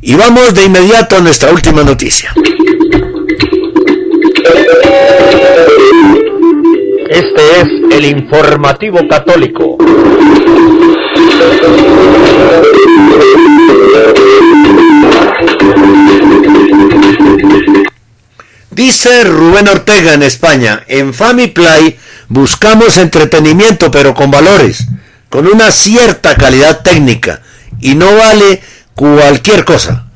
Y vamos de inmediato a nuestra última noticia. Este es el informativo católico. Dice Rubén Ortega en España, en Play buscamos entretenimiento pero con valores, con una cierta calidad técnica y no vale cualquier cosa.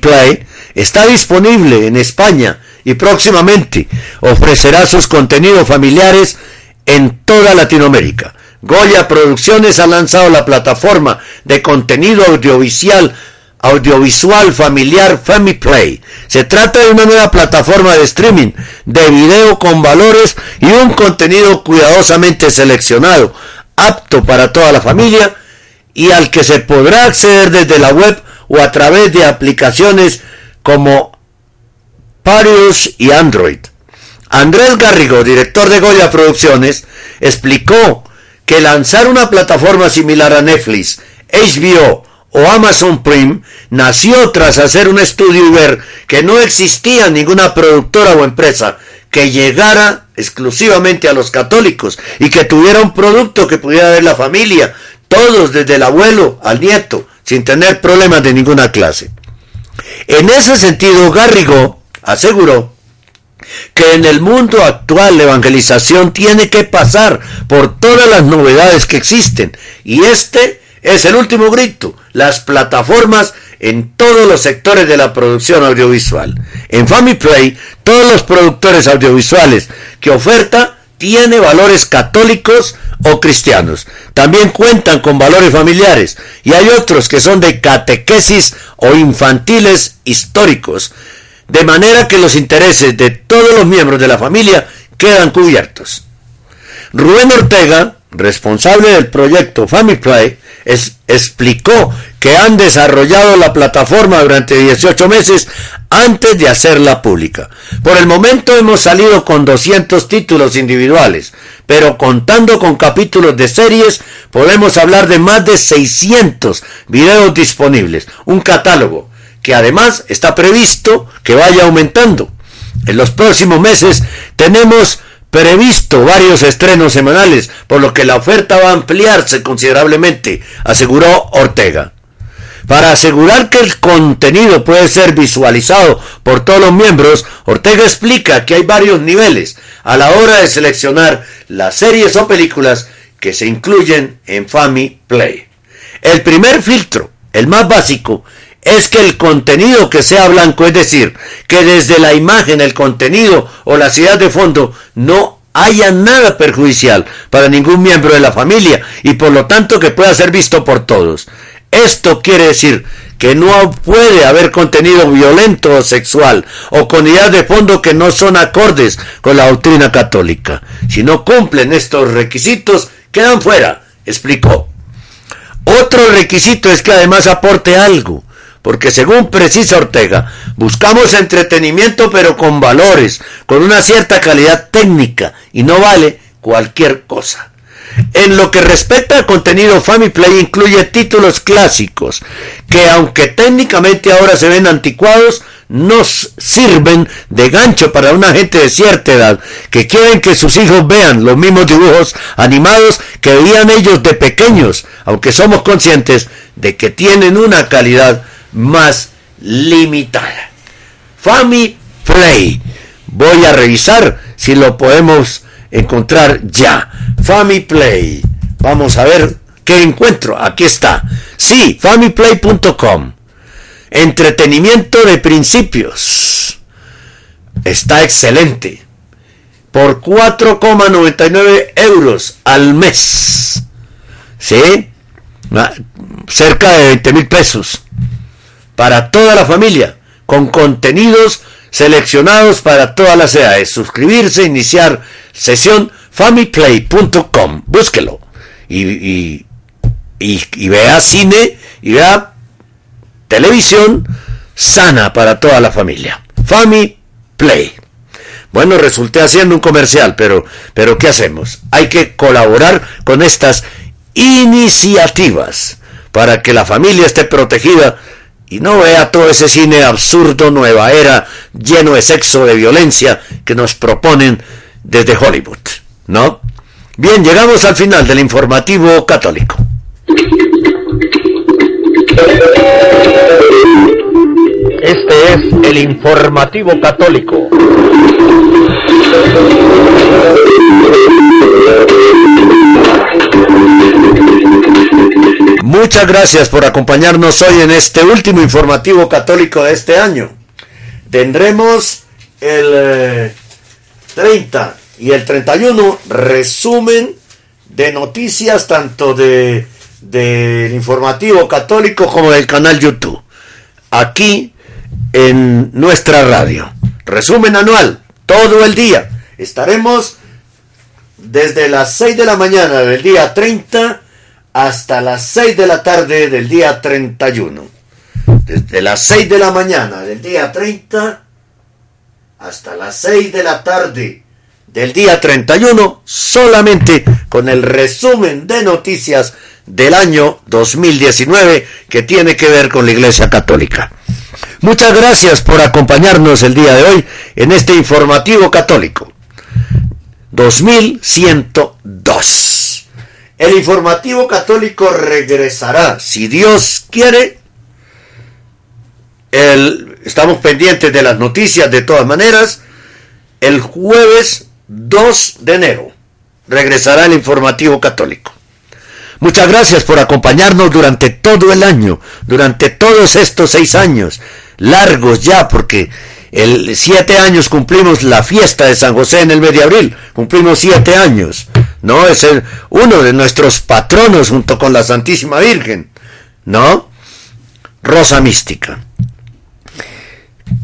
Play está disponible en España y próximamente ofrecerá sus contenidos familiares en toda Latinoamérica. Goya Producciones ha lanzado la plataforma de contenido audiovisual audiovisual familiar Family Play. Se trata de una nueva plataforma de streaming de video con valores y un contenido cuidadosamente seleccionado, apto para toda la familia y al que se podrá acceder desde la web o a través de aplicaciones como Parius y Android. Andrés Garrigo, director de Goya Producciones, explicó que lanzar una plataforma similar a Netflix, HBO o Amazon Prime nació tras hacer un estudio y ver que no existía ninguna productora o empresa que llegara exclusivamente a los católicos y que tuviera un producto que pudiera ver la familia, todos desde el abuelo al nieto, sin tener problemas de ninguna clase. En ese sentido, Garrigo aseguró que en el mundo actual la evangelización tiene que pasar por todas las novedades que existen y este es el último grito, las plataformas en todos los sectores de la producción audiovisual. En Family Play, todos los productores audiovisuales que oferta tiene valores católicos o cristianos. También cuentan con valores familiares y hay otros que son de catequesis o infantiles históricos, de manera que los intereses de todos los miembros de la familia quedan cubiertos. Rubén Ortega, responsable del proyecto Family Play, explicó que han desarrollado la plataforma durante 18 meses antes de hacerla pública. Por el momento hemos salido con 200 títulos individuales, pero contando con capítulos de series podemos hablar de más de 600 videos disponibles, un catálogo que además está previsto que vaya aumentando. En los próximos meses tenemos previsto varios estrenos semanales, por lo que la oferta va a ampliarse considerablemente, aseguró Ortega. Para asegurar que el contenido puede ser visualizado por todos los miembros, Ortega explica que hay varios niveles a la hora de seleccionar las series o películas que se incluyen en Family Play. El primer filtro, el más básico, es que el contenido que sea blanco, es decir, que desde la imagen, el contenido o la ciudad de fondo no haya nada perjudicial para ningún miembro de la familia y por lo tanto que pueda ser visto por todos. Esto quiere decir que no puede haber contenido violento o sexual o con ideas de fondo que no son acordes con la doctrina católica. Si no cumplen estos requisitos, quedan fuera, explicó. Otro requisito es que además aporte algo porque según precisa Ortega, buscamos entretenimiento pero con valores, con una cierta calidad técnica y no vale cualquier cosa. En lo que respecta al contenido Family Play incluye títulos clásicos que aunque técnicamente ahora se ven anticuados, nos sirven de gancho para una gente de cierta edad que quieren que sus hijos vean los mismos dibujos animados que veían ellos de pequeños, aunque somos conscientes de que tienen una calidad más limitada. Family Play. Voy a revisar si lo podemos encontrar ya. Family Play. Vamos a ver qué encuentro. Aquí está. Sí, familyplay.com. Entretenimiento de principios. Está excelente. Por 4,99 euros al mes. ¿Sí? Cerca de 20 mil pesos para toda la familia, con contenidos seleccionados para todas las edades. Suscribirse, iniciar sesión familyplay.com. Búsquelo. Y, vea cine y vea televisión sana para toda la familia. Family Play. Bueno, resulté haciendo un comercial, pero, pero ¿qué hacemos? Hay que colaborar con estas iniciativas para que la familia esté protegida y no vea todo ese cine absurdo, nueva era, lleno de sexo, de violencia que nos proponen desde Hollywood, ¿no? Bien, llegamos al final del informativo católico. Este es el informativo católico. Muchas gracias por acompañarnos hoy en este último informativo católico de este año. Tendremos el 30 eh, y el 31 resumen de noticias tanto de del informativo católico como del canal YouTube. Aquí en nuestra radio. Resumen anual, todo el día. Estaremos desde las 6 de la mañana del día 30 hasta las 6 de la tarde del día 31. Desde las 6 de la mañana del día 30 hasta las 6 de la tarde del día 31, solamente con el resumen de noticias del año 2019 que tiene que ver con la Iglesia Católica. Muchas gracias por acompañarnos el día de hoy en este informativo católico. 2102. El informativo católico regresará, si Dios quiere. El, estamos pendientes de las noticias de todas maneras. El jueves 2 de enero regresará el informativo católico. Muchas gracias por acompañarnos durante todo el año, durante todos estos seis años, largos ya, porque el siete años cumplimos la fiesta de San José en el mes de abril, cumplimos siete años, ¿no? Es uno de nuestros patronos junto con la Santísima Virgen, ¿no? Rosa Mística.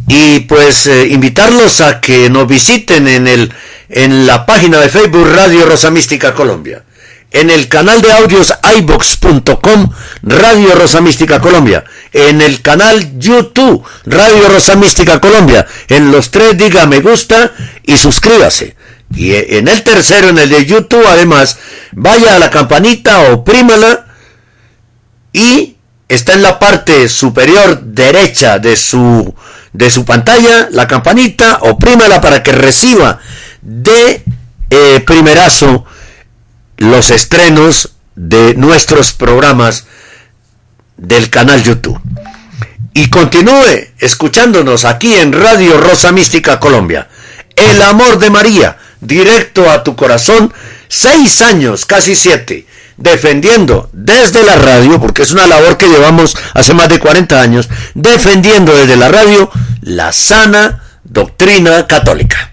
Y pues eh, invitarlos a que nos visiten en el en la página de Facebook Radio Rosa Mística Colombia. En el canal de audios ibox.com Radio Rosa Mística Colombia, en el canal YouTube Radio Rosa Mística Colombia, en los tres diga me gusta y suscríbase. Y en el tercero, en el de YouTube, además, vaya a la campanita, oprímala y está en la parte superior derecha de su, de su pantalla, la campanita, oprímala para que reciba de eh, primerazo los estrenos de nuestros programas del canal YouTube. Y continúe escuchándonos aquí en Radio Rosa Mística Colombia. El amor de María, directo a tu corazón, seis años, casi siete, defendiendo desde la radio, porque es una labor que llevamos hace más de 40 años, defendiendo desde la radio la sana doctrina católica.